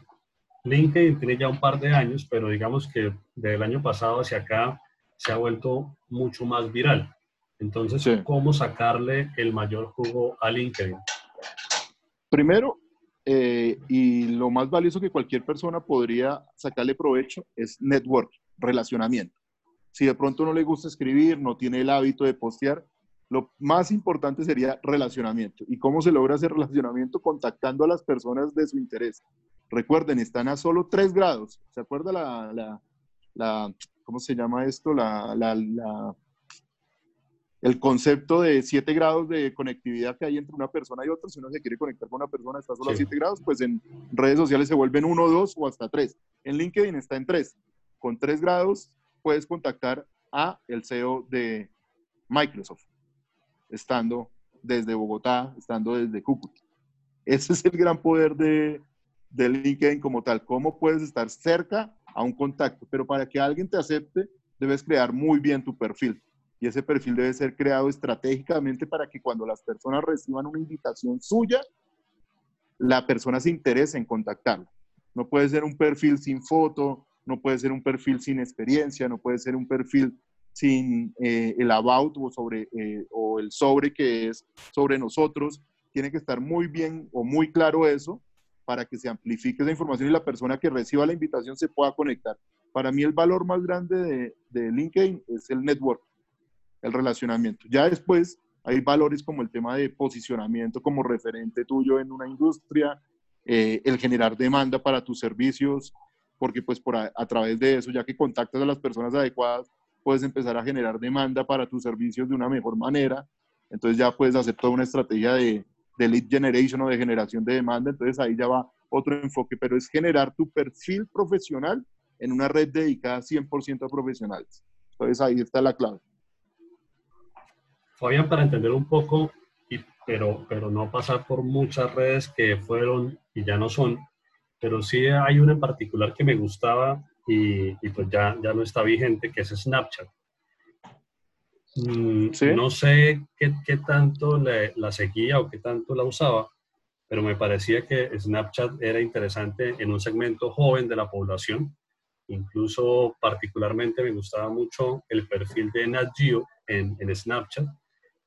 LinkedIn tiene ya un par de años, pero digamos que del año pasado hacia acá se ha vuelto mucho más viral. Entonces, ¿cómo sacarle el mayor jugo a LinkedIn? Primero, eh, y lo más valioso que cualquier persona podría sacarle provecho es network, relacionamiento. Si de pronto no le gusta escribir, no tiene el hábito de postear, lo más importante sería relacionamiento. ¿Y cómo se logra ese relacionamiento? Contactando a las personas de su interés. Recuerden, están a solo tres grados. ¿Se acuerda la, la, ¿cómo se llama esto? La, la, el concepto de siete grados de conectividad que hay entre una persona y otra. Si uno se quiere conectar con una persona, está solo a siete grados, pues en redes sociales se vuelven uno, dos o hasta tres. En LinkedIn está en tres. Con tres grados puedes contactar a el CEO de Microsoft, estando desde Bogotá, estando desde Cúcuta. Ese es el gran poder de, de LinkedIn como tal, cómo puedes estar cerca a un contacto, pero para que alguien te acepte, debes crear muy bien tu perfil. Y ese perfil debe ser creado estratégicamente para que cuando las personas reciban una invitación suya, la persona se interese en contactarlo. No puede ser un perfil sin foto, no puede ser un perfil sin experiencia, no puede ser un perfil sin eh, el about o, sobre, eh, o el sobre que es sobre nosotros. Tiene que estar muy bien o muy claro eso para que se amplifique esa información y la persona que reciba la invitación se pueda conectar. Para mí el valor más grande de, de LinkedIn es el network, el relacionamiento. Ya después hay valores como el tema de posicionamiento como referente tuyo en una industria, eh, el generar demanda para tus servicios, porque pues por a, través de eso, ya que contactas a las personas adecuadas, puedes empezar a generar demanda para tus servicios de una mejor manera. Entonces ya puedes hacer toda una estrategia de, de lead generation o de generación de demanda. Entonces ahí ya va otro enfoque, pero es generar tu perfil profesional en una red dedicada 100% a profesionales. Entonces ahí está la clave. Fabián, para entender un poco, pero, pero no pasar por muchas redes que fueron y ya no son, pero sí hay una en particular que me gustaba y, y pues ya, ya no está vigente, que es Snapchat. Mm, no sé qué, qué tanto la seguía o qué tanto la usaba, pero me parecía que Snapchat era interesante en un segmento joven de la población. Incluso particularmente me gustaba mucho el perfil de Nat Geo en, en Snapchat.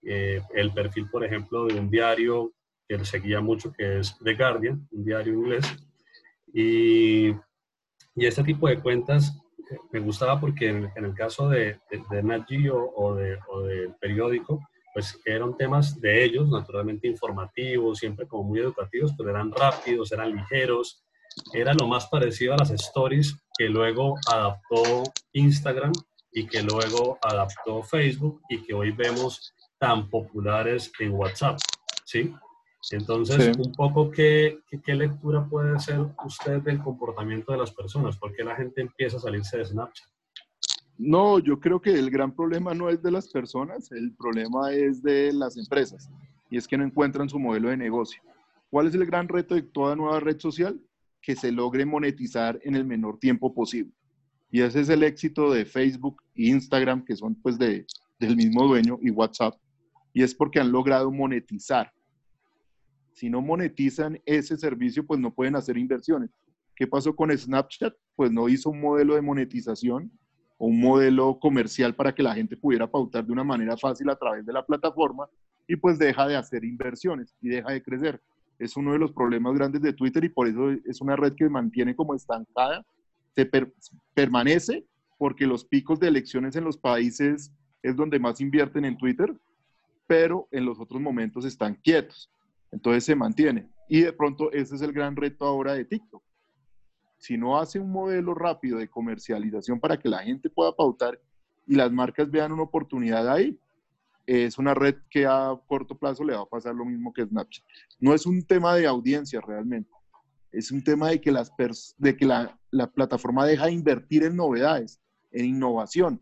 Eh, el perfil, por ejemplo, de un diario que seguía mucho, que es The Guardian, un diario inglés. Y, y este tipo de cuentas eh, me gustaba porque en, el caso de, de, de Nat Geo o, de, o del periódico, pues eran temas de ellos, naturalmente informativos, siempre como muy educativos, pero eran rápidos, eran ligeros, era lo más parecido a las stories que luego adaptó Instagram y que luego adaptó Facebook y que hoy vemos tan populares en WhatsApp, ¿sí? Entonces, un poco ¿qué, qué, lectura puede hacer usted del comportamiento de las personas, por qué la gente empieza a salirse de Snapchat. No, yo creo que el gran problema no es de las personas, el problema es de las empresas y es que no encuentran su modelo de negocio. ¿Cuál es el gran reto de toda nueva red social? Que se logre monetizar en el menor tiempo posible. Y ese es el éxito de Facebook e Instagram, que son pues de, del mismo dueño, y WhatsApp. Y es porque han logrado monetizar. Si no monetizan ese servicio, pues no pueden hacer inversiones. ¿Qué pasó con Snapchat? Pues no hizo un modelo de monetización un modelo comercial para que la gente pudiera pautar de una manera fácil a través de la plataforma y pues deja de hacer inversiones y deja de crecer. Es uno de los problemas grandes de Twitter y por eso es una red que mantiene como estancada, se permanece porque los picos de elecciones en los países es donde más invierten en Twitter, pero en los otros momentos están quietos. Entonces se mantiene. Y de pronto ese es el gran reto ahora de TikTok si no hace un modelo rápido de comercialización para que la gente pueda pautar y las marcas vean una oportunidad ahí, es una red que a corto plazo le va a pasar lo mismo que Snapchat. No es un tema de audiencia realmente, es un tema de que, las de que la, la, plataforma deja de invertir en novedades, en innovación.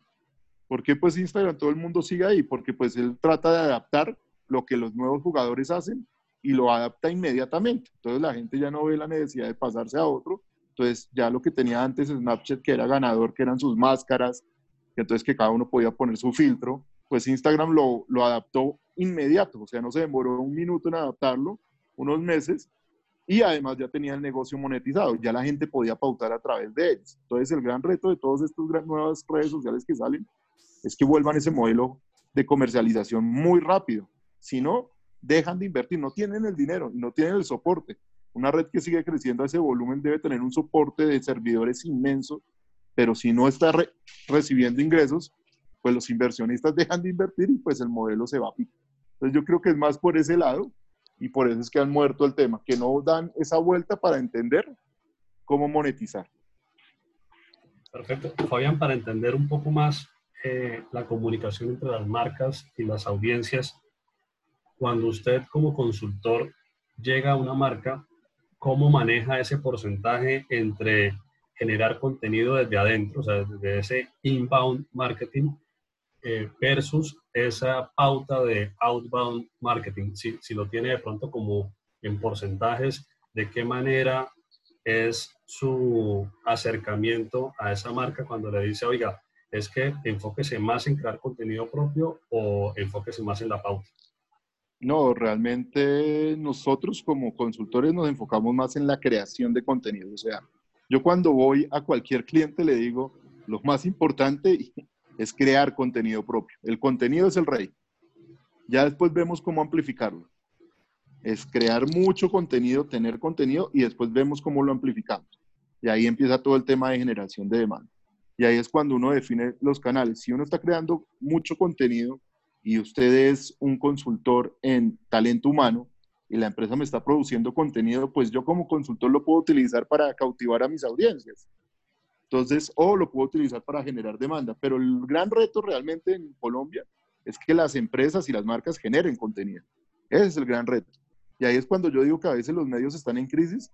¿Por qué pues Instagram todo el mundo sigue ahí? Porque pues él trata de adaptar lo que los nuevos jugadores hacen y lo adapta inmediatamente. Entonces la gente ya no ve la necesidad de pasarse a otro, entonces ya lo que tenía antes Snapchat, que era ganador, que eran sus máscaras, que entonces que cada uno podía poner su filtro, pues Instagram lo, lo adaptó inmediato, o sea, no se demoró un minuto en adaptarlo, unos meses, y además ya tenía el negocio monetizado, ya la gente podía pautar a través de ellos. Entonces el gran reto de todas estas nuevas redes sociales que salen es que vuelvan ese modelo de comercialización muy rápido. Si no, dejan de invertir, no tienen el dinero no tienen el soporte. Una red que sigue creciendo a ese volumen debe tener un soporte de servidores inmenso, pero si no está recibiendo ingresos, pues los inversionistas dejan de invertir y pues el modelo se va a picar. Entonces yo creo que es más por ese lado y por eso es que han muerto el tema, que no dan esa vuelta para entender cómo monetizar. Perfecto. Fabián, para entender un poco más eh, la comunicación entre las marcas y las audiencias, cuando usted como consultor llega a una marca, cómo maneja ese porcentaje entre generar contenido desde adentro, o sea, desde ese inbound marketing eh, versus esa pauta de outbound marketing. Si, si lo tiene de pronto como en porcentajes, de qué manera es su acercamiento a esa marca cuando le dice, oiga, es que enfóquese más en crear contenido propio o enfóquese más en la pauta. No, realmente nosotros como consultores nos enfocamos más en la creación de contenido. O sea, yo cuando voy a cualquier cliente le digo, lo más importante es crear contenido propio. El contenido es el rey. Ya después vemos cómo amplificarlo. Es crear mucho contenido, tener contenido y después vemos cómo lo amplificamos. Y ahí empieza todo el tema de generación de demanda. Y ahí es cuando uno define los canales. Si uno está creando mucho contenido, y usted es un consultor en talento humano, y la empresa me está produciendo contenido, pues yo como consultor lo puedo utilizar para cautivar a mis audiencias. Entonces, o lo puedo utilizar para generar demanda. Pero el gran reto realmente en Colombia es que las empresas y las marcas generen contenido. Ese es el gran reto. Y ahí es cuando yo digo que a veces los medios están en crisis,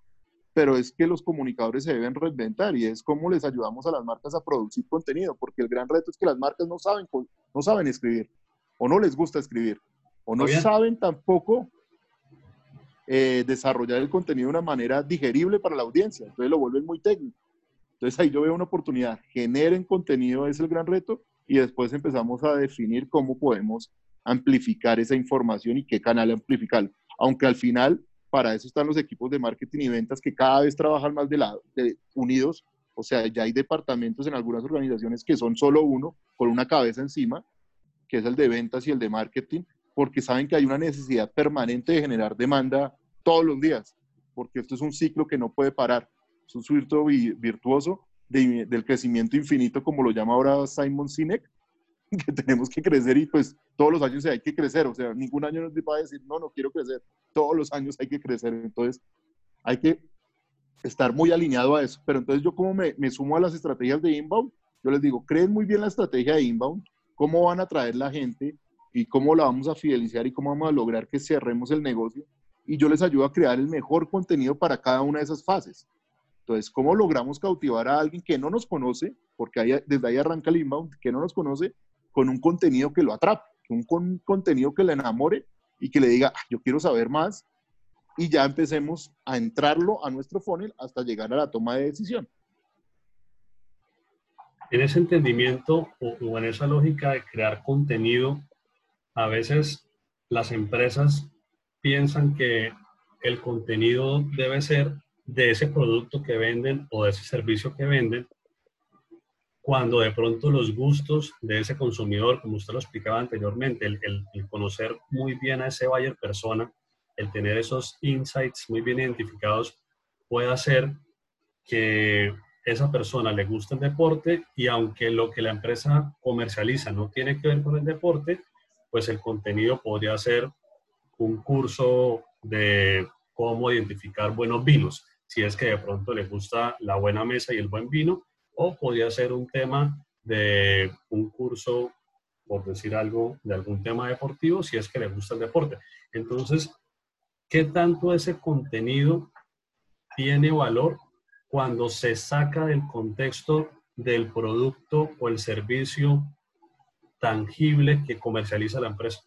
pero es que los comunicadores se deben reinventar y es cómo les ayudamos a las marcas a producir contenido, porque el gran reto es que las marcas no saben, no saben escribir o no les gusta escribir o no saben tampoco eh, desarrollar el contenido de una manera digerible para la audiencia, entonces lo vuelven muy técnico. Entonces ahí yo veo una oportunidad, generen contenido, es el gran reto, y después empezamos a definir cómo podemos amplificar esa información y qué canal amplificar. Aunque al final, para eso están los equipos de marketing y ventas que cada vez trabajan más de lado, de, unidos. O sea, ya hay departamentos en algunas organizaciones que son solo uno, con una cabeza encima, que es el de ventas y el de marketing, porque saben que hay una necesidad permanente de generar demanda todos los días, porque esto es un ciclo que no puede parar, es un ciclo virtuoso del crecimiento infinito, como lo llama ahora Simon Sinek, que tenemos que crecer y pues todos los años hay que crecer, o sea, ningún año nos va a decir, no, no quiero crecer, todos los años hay que crecer, entonces hay que estar muy alineado a eso, pero entonces yo como me, me sumo a las estrategias de inbound, yo les digo, creen muy bien la estrategia de inbound, cómo van a traer la gente, y cómo la vamos a fidelizar y cómo vamos a lograr que cerremos el negocio. Y yo les ayudo a crear el mejor contenido para cada una de esas fases. Entonces, ¿cómo logramos cautivar a alguien que no nos conoce? Porque desde ahí arranca el inbound, que no nos conoce, con un contenido que lo atrape, un contenido que le enamore y que le diga, ah, yo quiero saber más. Y ya empecemos a entrarlo a nuestro funnel hasta llegar a la toma de decisión. En ese entendimiento o en esa lógica de crear contenido, a veces las empresas piensan que el contenido debe ser de ese producto que venden o de ese servicio que venden, cuando de pronto los gustos de ese consumidor, como usted lo explicaba anteriormente, el, conocer muy bien a ese buyer persona, el tener esos insights muy bien identificados, puede hacer que esa persona le guste el deporte y aunque lo que la empresa comercializa no tiene que ver con el deporte, pues el contenido podría ser un curso de cómo identificar buenos vinos, si es que de pronto le gusta la buena mesa y el buen vino, o podría ser un tema de un curso, por decir algo, de algún tema deportivo, si es que le gusta el deporte. Entonces, ¿qué tanto ese contenido tiene valor cuando se saca del contexto del producto o el servicio tangible que comercializa la empresa.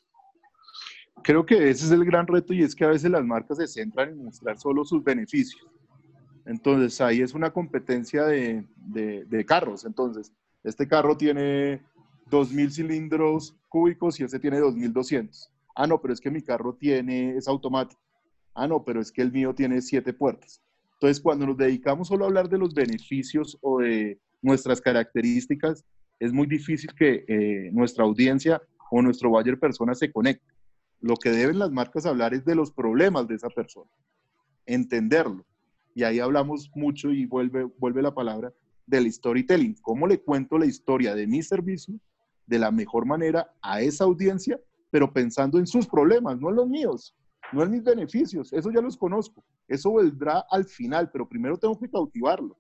Creo que ese es el gran reto y es que a veces las marcas se centran en mostrar solo sus beneficios. Entonces ahí es una competencia de, de, carros. Entonces, este carro tiene 2.000 cilindros cúbicos y ese tiene 2.200. Ah, no, pero es que mi carro tiene, es automático. Ah, no, pero es que el mío tiene siete puertas. Entonces, cuando nos dedicamos solo a hablar de los beneficios o de nuestras características, es muy difícil que eh, nuestra audiencia o nuestro buyer persona se conecte. Lo que deben las marcas hablar es de los problemas de esa persona, entenderlo. Y ahí hablamos mucho y vuelve, vuelve la palabra del storytelling. ¿Cómo le cuento la historia de mi servicio de la mejor manera a esa audiencia, pero pensando en sus problemas, no en los míos, no en mis beneficios? Eso ya los conozco. Eso vendrá al final, pero primero tengo que cautivarlo.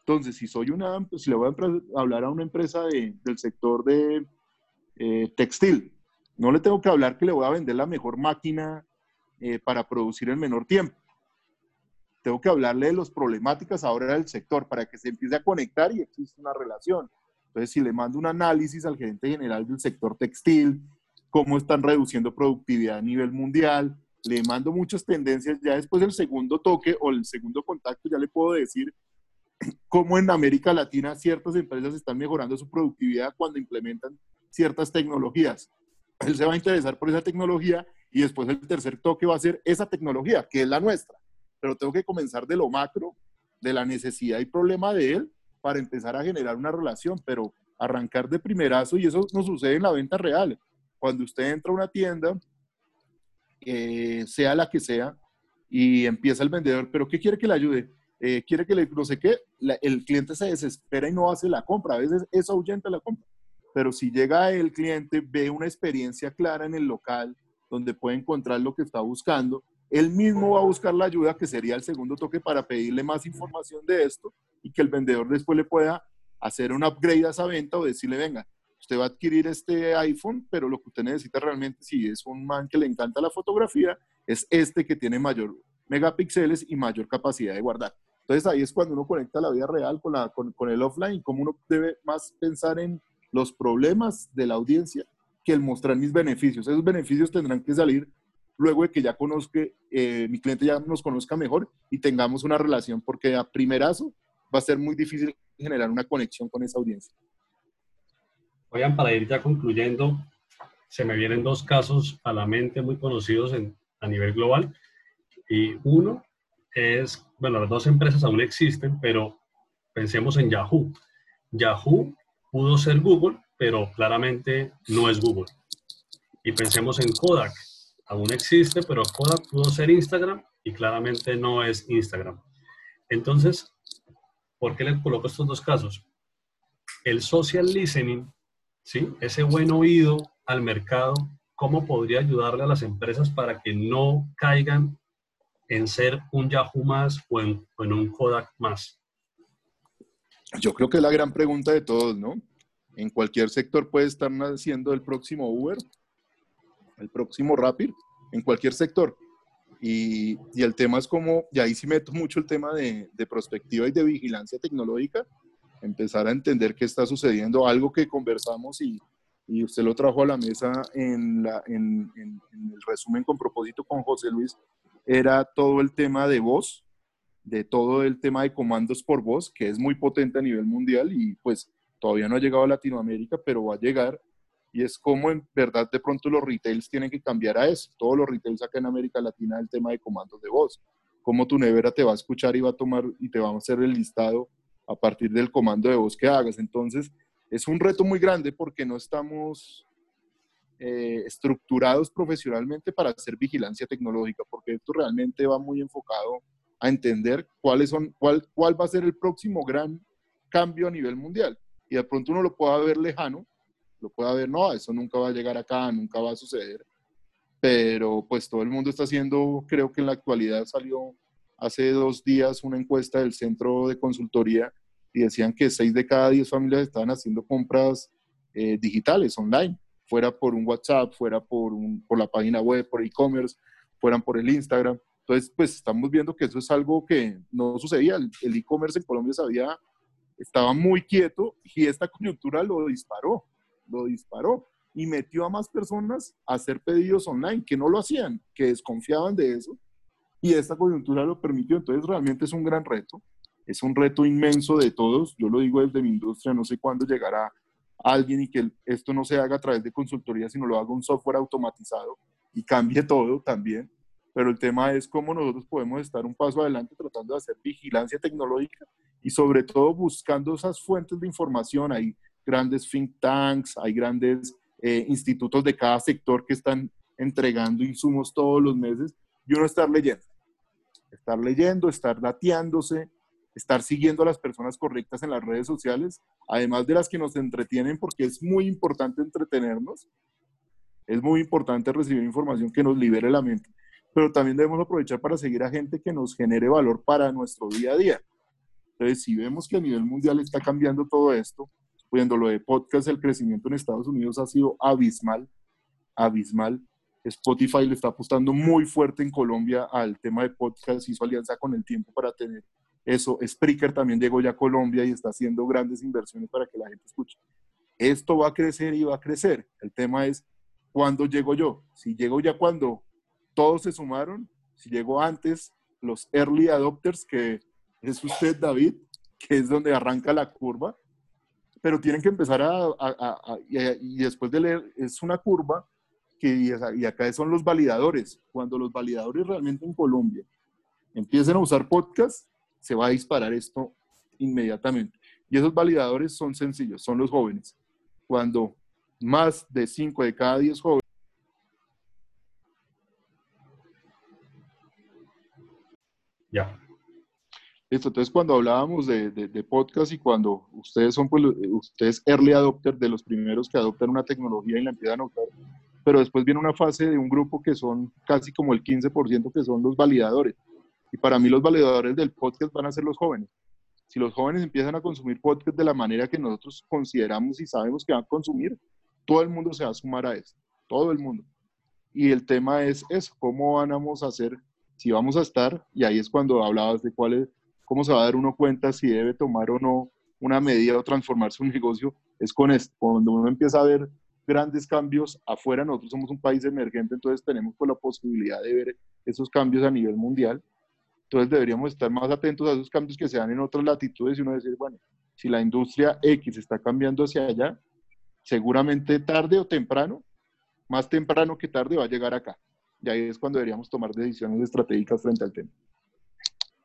Entonces, si soy una, si le voy a hablar a una empresa del sector de eh, textil, no le tengo que hablar que le voy a vender la mejor máquina eh, para producir en menor tiempo. Tengo que hablarle de las problemáticas ahora del sector para que se empiece a conectar y existe una relación. Entonces, si le mando un análisis al gerente general del sector textil, cómo están reduciendo productividad a nivel mundial, le mando muchas tendencias, ya después del segundo toque o el segundo contacto ya le puedo decir cómo en América Latina ciertas empresas están mejorando su productividad cuando implementan ciertas tecnologías. Él se va a interesar por esa tecnología y después el tercer toque va a ser esa tecnología, que es la nuestra. Pero tengo que comenzar de lo macro, de la necesidad y problema de él, para empezar a generar una relación, pero arrancar de primerazo, y eso no sucede en la venta real. Cuando usted entra a una tienda, eh, sea la que sea, y empieza el vendedor, pero ¿qué quiere que le ayude? Eh, quiere que le, no sé qué, el cliente se desespera y no hace la compra. A veces eso ahuyenta la compra. Pero si llega el cliente, ve una experiencia clara en el local donde puede encontrar lo que está buscando, él mismo va a buscar la ayuda, que sería el segundo toque para pedirle más información de esto y que el vendedor después le pueda hacer un upgrade a esa venta o decirle, venga, usted va a adquirir este iPhone, pero lo que usted necesita realmente, si es un man que le encanta la fotografía, es este que tiene mayor megapíxeles y mayor capacidad de guardar. Entonces ahí es cuando uno conecta la vida real con, la, con, con el offline, cómo uno debe más pensar en los problemas de la audiencia que el mostrar mis beneficios. Esos beneficios tendrán que salir luego de que ya conozca, eh, mi cliente ya nos conozca mejor y tengamos una relación, porque a primerazo va a ser muy difícil generar una conexión con esa audiencia. Oigan, para ir ya concluyendo, se me vienen dos casos a la mente muy conocidos en, a nivel global. Y uno es, bueno, las dos empresas aún existen, pero pensemos en Yahoo. Yahoo pudo ser Google, pero claramente no es Google. Y pensemos en Kodak. Aún existe, pero Kodak pudo ser Instagram y claramente no es Instagram. Entonces, ¿por qué le coloco estos dos casos? El social listening, ¿sí? ese buen oído al mercado, ¿cómo podría ayudarle a las empresas para que no caigan en ser un Yahoo más o en, un Kodak más? Yo creo que es la gran pregunta de todos, ¿no? En cualquier sector puede estar naciendo el próximo Uber, el próximo Rapid, en cualquier sector. Y, y, el tema es como, y ahí sí meto mucho el tema de, de, prospectiva y de vigilancia tecnológica, empezar a entender qué está sucediendo, algo que conversamos y, y usted lo trajo a la mesa en, la, en, el resumen con propósito con José Luis, era todo el tema de voz, de todo el tema de comandos por voz, que es muy potente a nivel mundial y pues todavía no ha llegado a Latinoamérica, pero va a llegar. Y es como en verdad de pronto los retails tienen que cambiar a eso. Todos los retails acá en América Latina el tema de comandos de voz. Cómo tu nevera te va a escuchar y va a tomar y te va a hacer el listado a partir del comando de voz que hagas. Entonces, es un reto muy grande porque no estamos eh, estructurados profesionalmente para hacer vigilancia tecnológica, porque esto realmente va muy enfocado a entender cuáles son, cuál, cuál va a ser el próximo gran cambio a nivel mundial y de pronto uno lo pueda ver lejano, lo pueda no, eso nunca va a llegar acá, nunca va a suceder, pero pues todo el mundo está haciendo, creo que en la actualidad salió hace dos días una encuesta del centro de consultoría y decían que seis de cada diez familias estaban haciendo compras eh, digitales, online, fuera por un WhatsApp, fuera por, un, por la página web, por e-commerce, fueran por el Instagram. Entonces, pues estamos viendo que eso es algo que no sucedía. El e-commerce en Colombia se había estaba muy quieto y esta coyuntura lo disparó, lo disparó y metió a más personas a hacer pedidos online que no lo hacían, que desconfiaban de eso y esta coyuntura lo permitió. Entonces realmente es un gran reto, es un reto inmenso de todos. Yo lo digo desde mi industria, no sé cuándo llegará alguien y que esto no se haga a través de consultoría, sino lo haga un software automatizado y cambie todo también. Pero el tema es cómo nosotros podemos estar un paso adelante tratando de hacer vigilancia tecnológica y sobre todo buscando esas fuentes de información. Hay grandes think tanks, hay grandes eh, institutos de cada sector que están entregando insumos todos los meses y uno estar leyendo. Estar leyendo, estar dateándose, estar siguiendo a las personas correctas en las redes sociales, además de las que nos entretienen, porque es muy importante entretenernos, es muy importante recibir información que nos libere la mente, pero también debemos aprovechar para seguir a gente que nos genere valor para nuestro día a día. Entonces, si vemos que a nivel mundial está cambiando todo esto, viendo lo de podcast, el crecimiento en Estados Unidos ha sido abismal, abismal. Spotify le está apostando muy fuerte en Colombia al tema de podcast, hizo alianza con el tiempo para tener eso. Spreaker también llegó ya a Colombia y está haciendo grandes inversiones para que la gente escuche. Esto va a crecer y va a crecer. El tema es, ¿cuándo llego yo? Si llego ya cuando todos se sumaron, si llego antes, los early adopters, que es usted, David, que es donde arranca la curva, pero tienen que empezar a, y, después de leer, es una curva que, y acá son los validadores. Cuando los validadores realmente en Colombia empiecen a usar podcast, se va a disparar esto inmediatamente. Y esos validadores son sencillos, son los jóvenes. Cuando más de 5 de cada 10 jóvenes Ya. Listo, entonces cuando hablábamos de, de, podcast y cuando ustedes son, pues, ustedes early adopter de los primeros que adoptan una tecnología y la empiezan a usar, pero después viene una fase de un grupo que son casi como el 15% que son los validadores. Y para mí los validadores del podcast van a ser los jóvenes. Si los jóvenes empiezan a consumir podcast de la manera que nosotros consideramos y sabemos que van a consumir, todo el mundo se va a sumar a esto, todo el mundo. Y el tema es eso, cómo vamos a hacer, si vamos a estar, y ahí es cuando hablabas de cuál es, cómo se va a dar uno cuenta si debe tomar o no una medida o transformar su negocio, es con esto, cuando uno empieza a ver grandes cambios afuera, nosotros somos un país emergente, entonces tenemos pues, la posibilidad de ver esos cambios a nivel mundial, entonces deberíamos estar más atentos a esos cambios que se dan en otras latitudes y uno decir, bueno, si la industria X está cambiando hacia allá, seguramente tarde o temprano, más temprano que tarde va a llegar acá. Y ahí es cuando deberíamos tomar decisiones estratégicas frente al tema.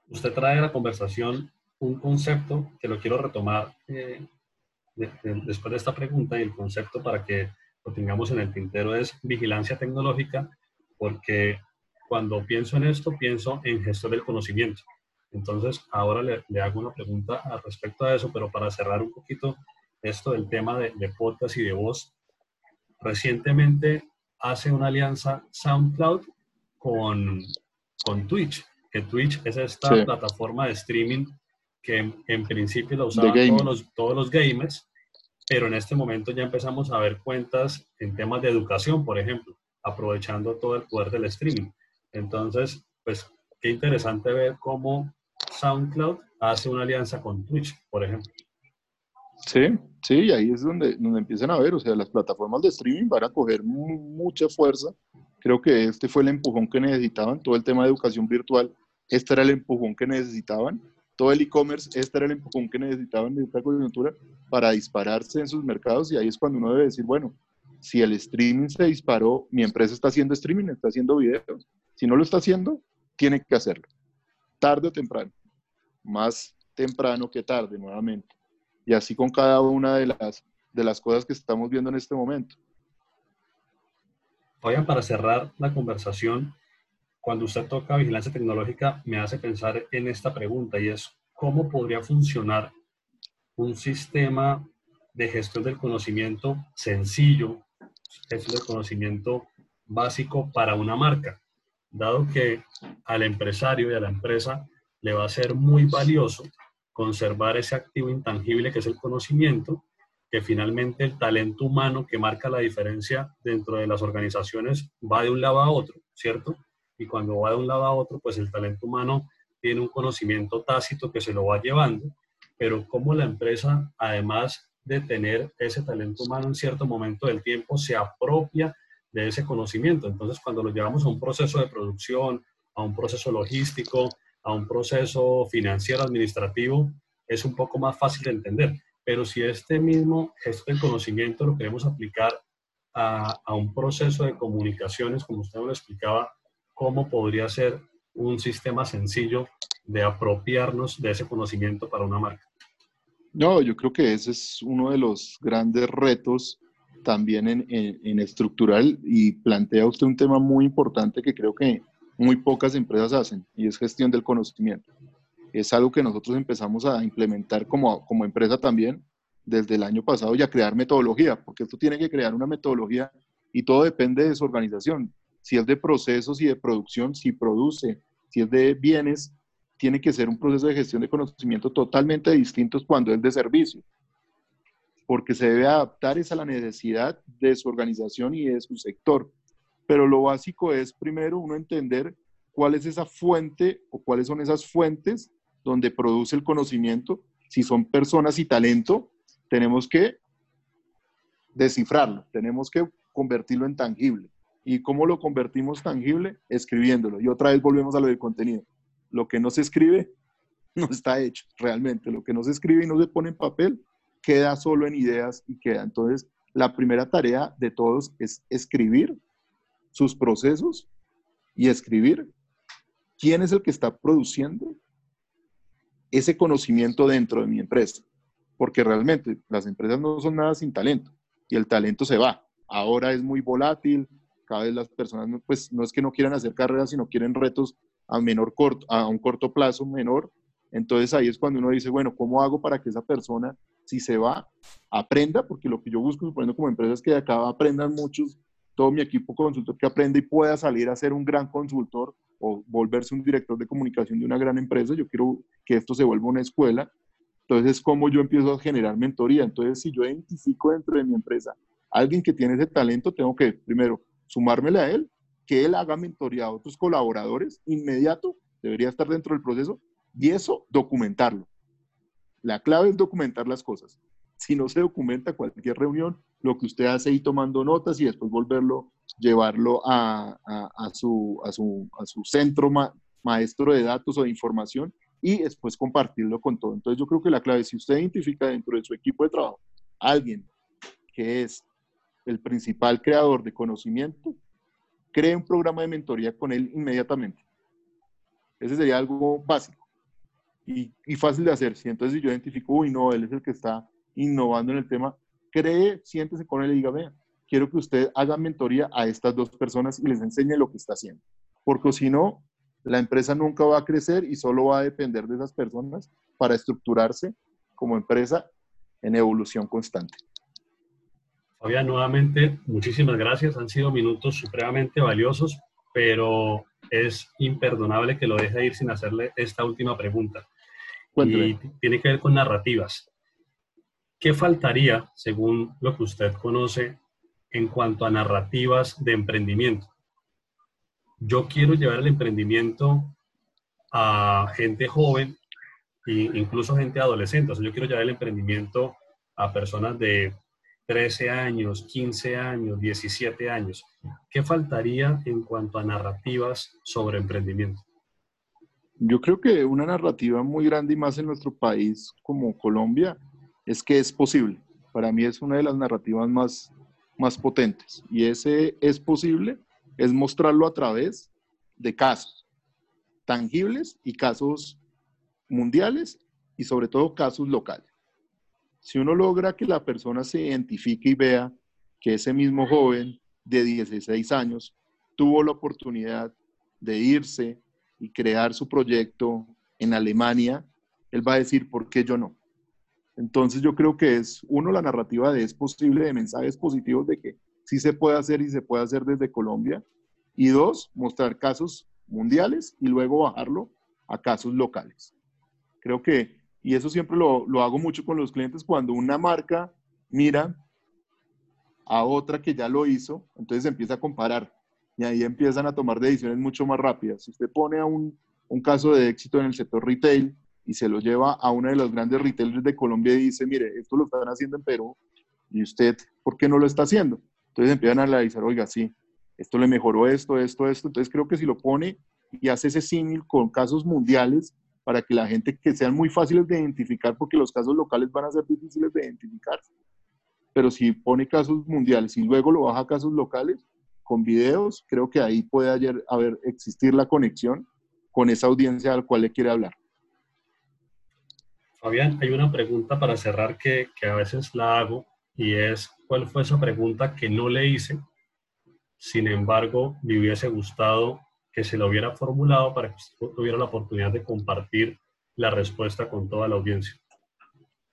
Usted trae a la conversación un concepto que lo quiero retomar eh, después de esta pregunta y el concepto para que lo tengamos en el tintero es vigilancia tecnológica, porque cuando pienso en esto, pienso en gestión del conocimiento. Entonces, ahora le, hago una pregunta al respecto a eso, pero para cerrar un poquito esto del tema de, de podcast y de voz, recientemente hace una alianza SoundCloud con, con Twitch, que Twitch es esta plataforma de streaming que en, principio la usaban todos los, todos los gamers, pero en este momento ya empezamos a ver cuentas en temas de educación, por ejemplo, aprovechando todo el poder del streaming. Entonces, pues qué interesante ver cómo SoundCloud hace una alianza con Twitch, por ejemplo. Sí, sí, y ahí es donde, donde empiezan a ver, o sea, las plataformas de streaming van a coger mucha fuerza. Creo que este fue el empujón que necesitaban, todo el tema de educación virtual, este era el empujón que necesitaban, todo el e-commerce, este era el empujón que necesitaban de esta coyuntura para dispararse en sus mercados y ahí es cuando uno debe decir, bueno, si el streaming se disparó, mi empresa está haciendo streaming, está haciendo videos, si no lo está haciendo, tiene que hacerlo. Tarde o temprano. Más temprano que tarde, nuevamente. Y así con cada una de las, de las cosas que estamos viendo en este momento. Oigan, para cerrar la conversación, cuando usted toca vigilancia tecnológica, me hace pensar en esta pregunta y es, ¿cómo podría funcionar un sistema de gestión del conocimiento sencillo, gestión del conocimiento básico para una marca? dado que al empresario y a la empresa le va a ser muy valioso conservar ese activo intangible que es el conocimiento, que finalmente el talento humano que marca la diferencia dentro de las organizaciones va de un lado a otro, ¿cierto? Y cuando va de un lado a otro, pues el talento humano tiene un conocimiento tácito que se lo va llevando, pero como la empresa, además de tener ese talento humano en cierto momento del tiempo, se apropia de ese conocimiento. Entonces, cuando lo llevamos a un proceso de producción, a un proceso logístico, a un proceso financiero administrativo, es un poco más fácil de entender. Pero si este mismo gesto del conocimiento lo queremos aplicar a, a un proceso de comunicaciones, como usted lo explicaba, ¿cómo podría ser un sistema sencillo de apropiarnos de ese conocimiento para una marca? No, yo creo que ese es uno de los grandes retos también en, en, estructural y plantea usted un tema muy importante que creo que muy pocas empresas hacen y es gestión del conocimiento. Es algo que nosotros empezamos a implementar como, como empresa también desde el año pasado y a crear metodología, porque esto tiene que crear una metodología y todo depende de su organización. Si es de procesos y de producción, si produce, si es de bienes, tiene que ser un proceso de gestión de conocimiento totalmente distinto cuando es de servicio porque se debe adaptar es a la necesidad de su organización y de su sector. Pero lo básico es primero uno entender cuál es esa fuente o cuáles son esas fuentes donde produce el conocimiento. Si son personas y talento, tenemos que descifrarlo, tenemos que convertirlo en tangible. ¿Y cómo lo convertimos tangible? Escribiéndolo. Y otra vez volvemos a lo del contenido. Lo que no se escribe no está hecho realmente. Lo que no se escribe y no se pone en papel queda solo en ideas y queda. Entonces, la primera tarea de todos es escribir sus procesos y escribir quién es el que está produciendo ese conocimiento dentro de mi empresa. Porque realmente las empresas no son nada sin talento y el talento se va. Ahora es muy volátil, cada vez las personas pues no es que no quieran hacer carreras, sino quieren retos a menor corto, a un corto plazo menor. Entonces ahí es cuando uno dice, bueno, ¿cómo hago para que esa persona si se va, aprenda, porque lo que yo busco, suponiendo como empresa, es que de acá aprendan muchos todo mi equipo consultor que aprende y pueda salir a ser un gran consultor o volverse un director de comunicación de una gran empresa. Yo quiero que esto se vuelva una escuela. Entonces es como yo empiezo a generar mentoría. Entonces si yo identifico dentro de mi empresa alguien que tiene ese talento, tengo que primero sumármele a él, que él haga mentoría a otros colaboradores inmediato, debería estar dentro del proceso, y eso documentarlo. La clave es documentar las cosas. Si no se documenta cualquier reunión, lo que usted hace y tomando notas y después volverlo, llevarlo a, su, a, su, centro maestro de datos o de información y después compartirlo con todo. Entonces yo creo que la clave, si usted identifica dentro de su equipo de trabajo alguien que es el principal creador de conocimiento, cree un programa de mentoría con él inmediatamente. Ese sería algo básico y, fácil de hacer. Si entonces yo identifico, uy, no, él es el que está innovando en el tema, cree, siéntese con él y diga, vea, quiero que usted haga mentoría a estas dos personas y les enseñe lo que está haciendo. Porque si no, la empresa nunca va a crecer y solo va a depender de esas personas para estructurarse como empresa en evolución constante. Fabián, nuevamente, muchísimas gracias. Han sido minutos supremamente valiosos, pero es imperdonable que lo deje ir sin hacerle esta última pregunta. Y tiene que ver con narrativas. ¿Qué faltaría, según lo que usted conoce, en cuanto a narrativas de emprendimiento? Yo quiero llevar el emprendimiento a gente joven e incluso gente adolescente. O sea, yo quiero llevar el emprendimiento a personas de 13 años, 15 años, 17 años. ¿Qué faltaría en cuanto a narrativas sobre emprendimiento? Yo creo que una narrativa muy grande y más en nuestro país como Colombia es que es posible. Para mí es una de las narrativas más, más potentes. Y ese es posible es mostrarlo a través de casos tangibles y casos mundiales y sobre todo casos locales. Si uno logra que la persona se identifique y vea que ese mismo joven de 16 años tuvo la oportunidad de irse y crear su proyecto en Alemania, él va a decir, ¿por qué yo no? Entonces yo creo que es, uno, la narrativa de es posible, de mensajes positivos de que sí se puede hacer y se puede hacer desde Colombia. Y dos, mostrar casos mundiales y luego bajarlo a casos locales. Creo que y eso siempre lo, lo hago mucho con los clientes cuando una marca mira a otra que ya lo hizo, entonces empieza a comparar y ahí empiezan a tomar decisiones mucho más rápidas. Si usted pone a un, un caso de éxito en el sector retail y se lo lleva a uno de los grandes retailers de Colombia y dice, mire, esto lo están haciendo en Perú y usted, ¿por qué no lo está haciendo? Entonces empiezan a analizar, oiga, sí, esto le mejoró esto, esto, esto. Entonces creo que si lo pone y hace ese símil con casos mundiales, para que la gente que sean muy fáciles de identificar, porque los casos locales van a ser difíciles de identificar. Pero si pone casos mundiales y luego lo baja a casos locales, con videos, creo que ahí puede haber, haber existir la conexión con esa audiencia al cual le quiere hablar. Fabián, hay una pregunta para cerrar que, que a veces la hago y es, ¿cuál fue esa pregunta que no le hice? Sin embargo, me hubiese gustado que se lo hubiera formulado para que tuviera la oportunidad de compartir la respuesta con toda la audiencia.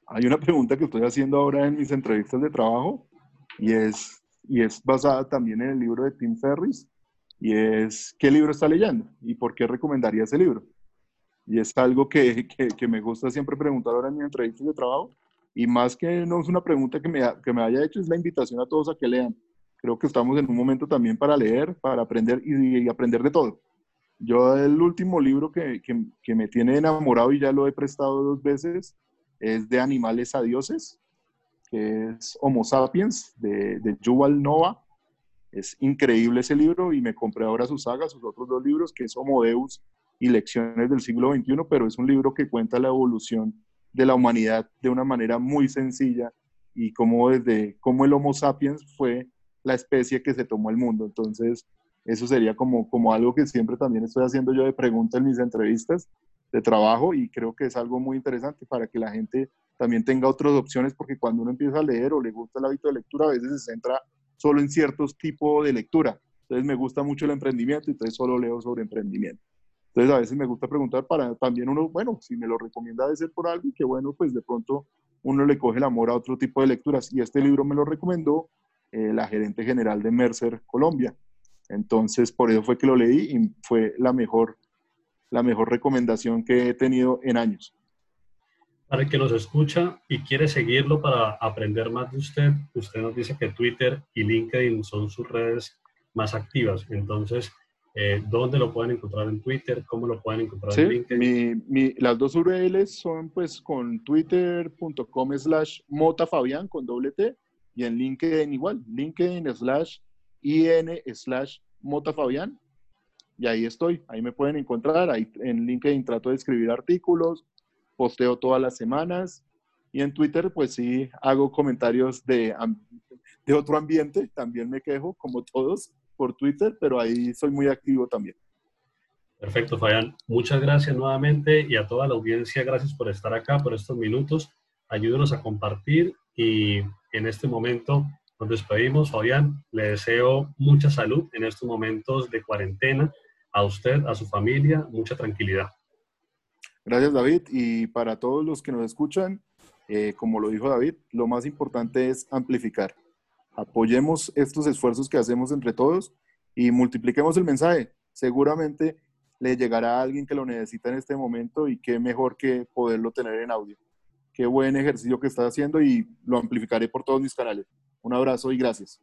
Hay una pregunta que estoy haciendo ahora en mis entrevistas de trabajo y es, y es basada también en el libro de Tim Ferris y es ¿qué libro está leyendo? y por qué recomendaría ese libro? Y es algo que, que, me gusta siempre preguntar ahora en mis entrevistas de trabajo y más que no es una pregunta que me, que me haya hecho, es la invitación a todos a que lean creo que estamos en un momento también para leer, para aprender y, aprender de todo. Yo el último libro que, que, me tiene enamorado y ya lo he prestado dos veces es de Animales a Dioses, que es Homo Sapiens de, de Yuval Nova. Es increíble ese libro y me compré ahora su saga, sus otros dos libros, que es Homo Deus y Lecciones del siglo XXI, pero es un libro que cuenta la evolución de la humanidad de una manera muy sencilla y cómo desde cómo el Homo Sapiens fue la especie que se tomó el mundo. Entonces, eso sería como, como algo que siempre también estoy haciendo yo de preguntas en mis entrevistas de trabajo y creo que es algo muy interesante para que la gente también tenga otras opciones porque cuando uno empieza a leer o le gusta el hábito de lectura, a veces se centra solo en ciertos tipos de lectura. Entonces me gusta mucho el emprendimiento y entonces solo leo sobre emprendimiento. Entonces a veces me gusta preguntar para también uno, bueno, si me lo recomienda de ser por algo, que bueno, pues de pronto uno le coge el amor a otro tipo de lecturas. Y este libro me lo recomendó eh, la gerente general de Mercer Colombia. Entonces, por eso fue que lo leí y fue la mejor, la mejor recomendación que he tenido en años. Para el que nos escucha y quiere seguirlo para aprender más de usted, usted nos dice que Twitter y LinkedIn son sus redes más activas. Entonces, eh, ¿dónde lo pueden encontrar en Twitter? ¿Cómo lo pueden encontrar en LinkedIn? Mi, las dos URLs son pues con twitter.com slash motafabián con doble T y en LinkedIn igual, LinkedIn slash in slash motafabián y ahí estoy, ahí me pueden encontrar, ahí en LinkedIn trato de escribir artículos, posteo todas las semanas y en Twitter pues sí hago comentarios de, de otro ambiente, también me quejo como todos por Twitter, pero ahí soy muy activo también. Perfecto, Fabián. Muchas gracias nuevamente y a toda la audiencia, gracias por estar acá, por estos minutos. Ayúdenos a compartir y en este momento nos despedimos. Fabián, le deseo mucha salud en estos momentos de cuarentena. A usted, a su familia, mucha tranquilidad. Gracias, David. Y para todos los que nos escuchan, eh, como lo dijo David, lo más importante es amplificar. Apoyemos estos esfuerzos que hacemos entre todos y multipliquemos el mensaje. Seguramente le llegará a alguien que lo necesita en este momento y qué mejor que poderlo tener en audio. Qué buen ejercicio que está haciendo y lo amplificaré por todos mis canales. Un abrazo y gracias.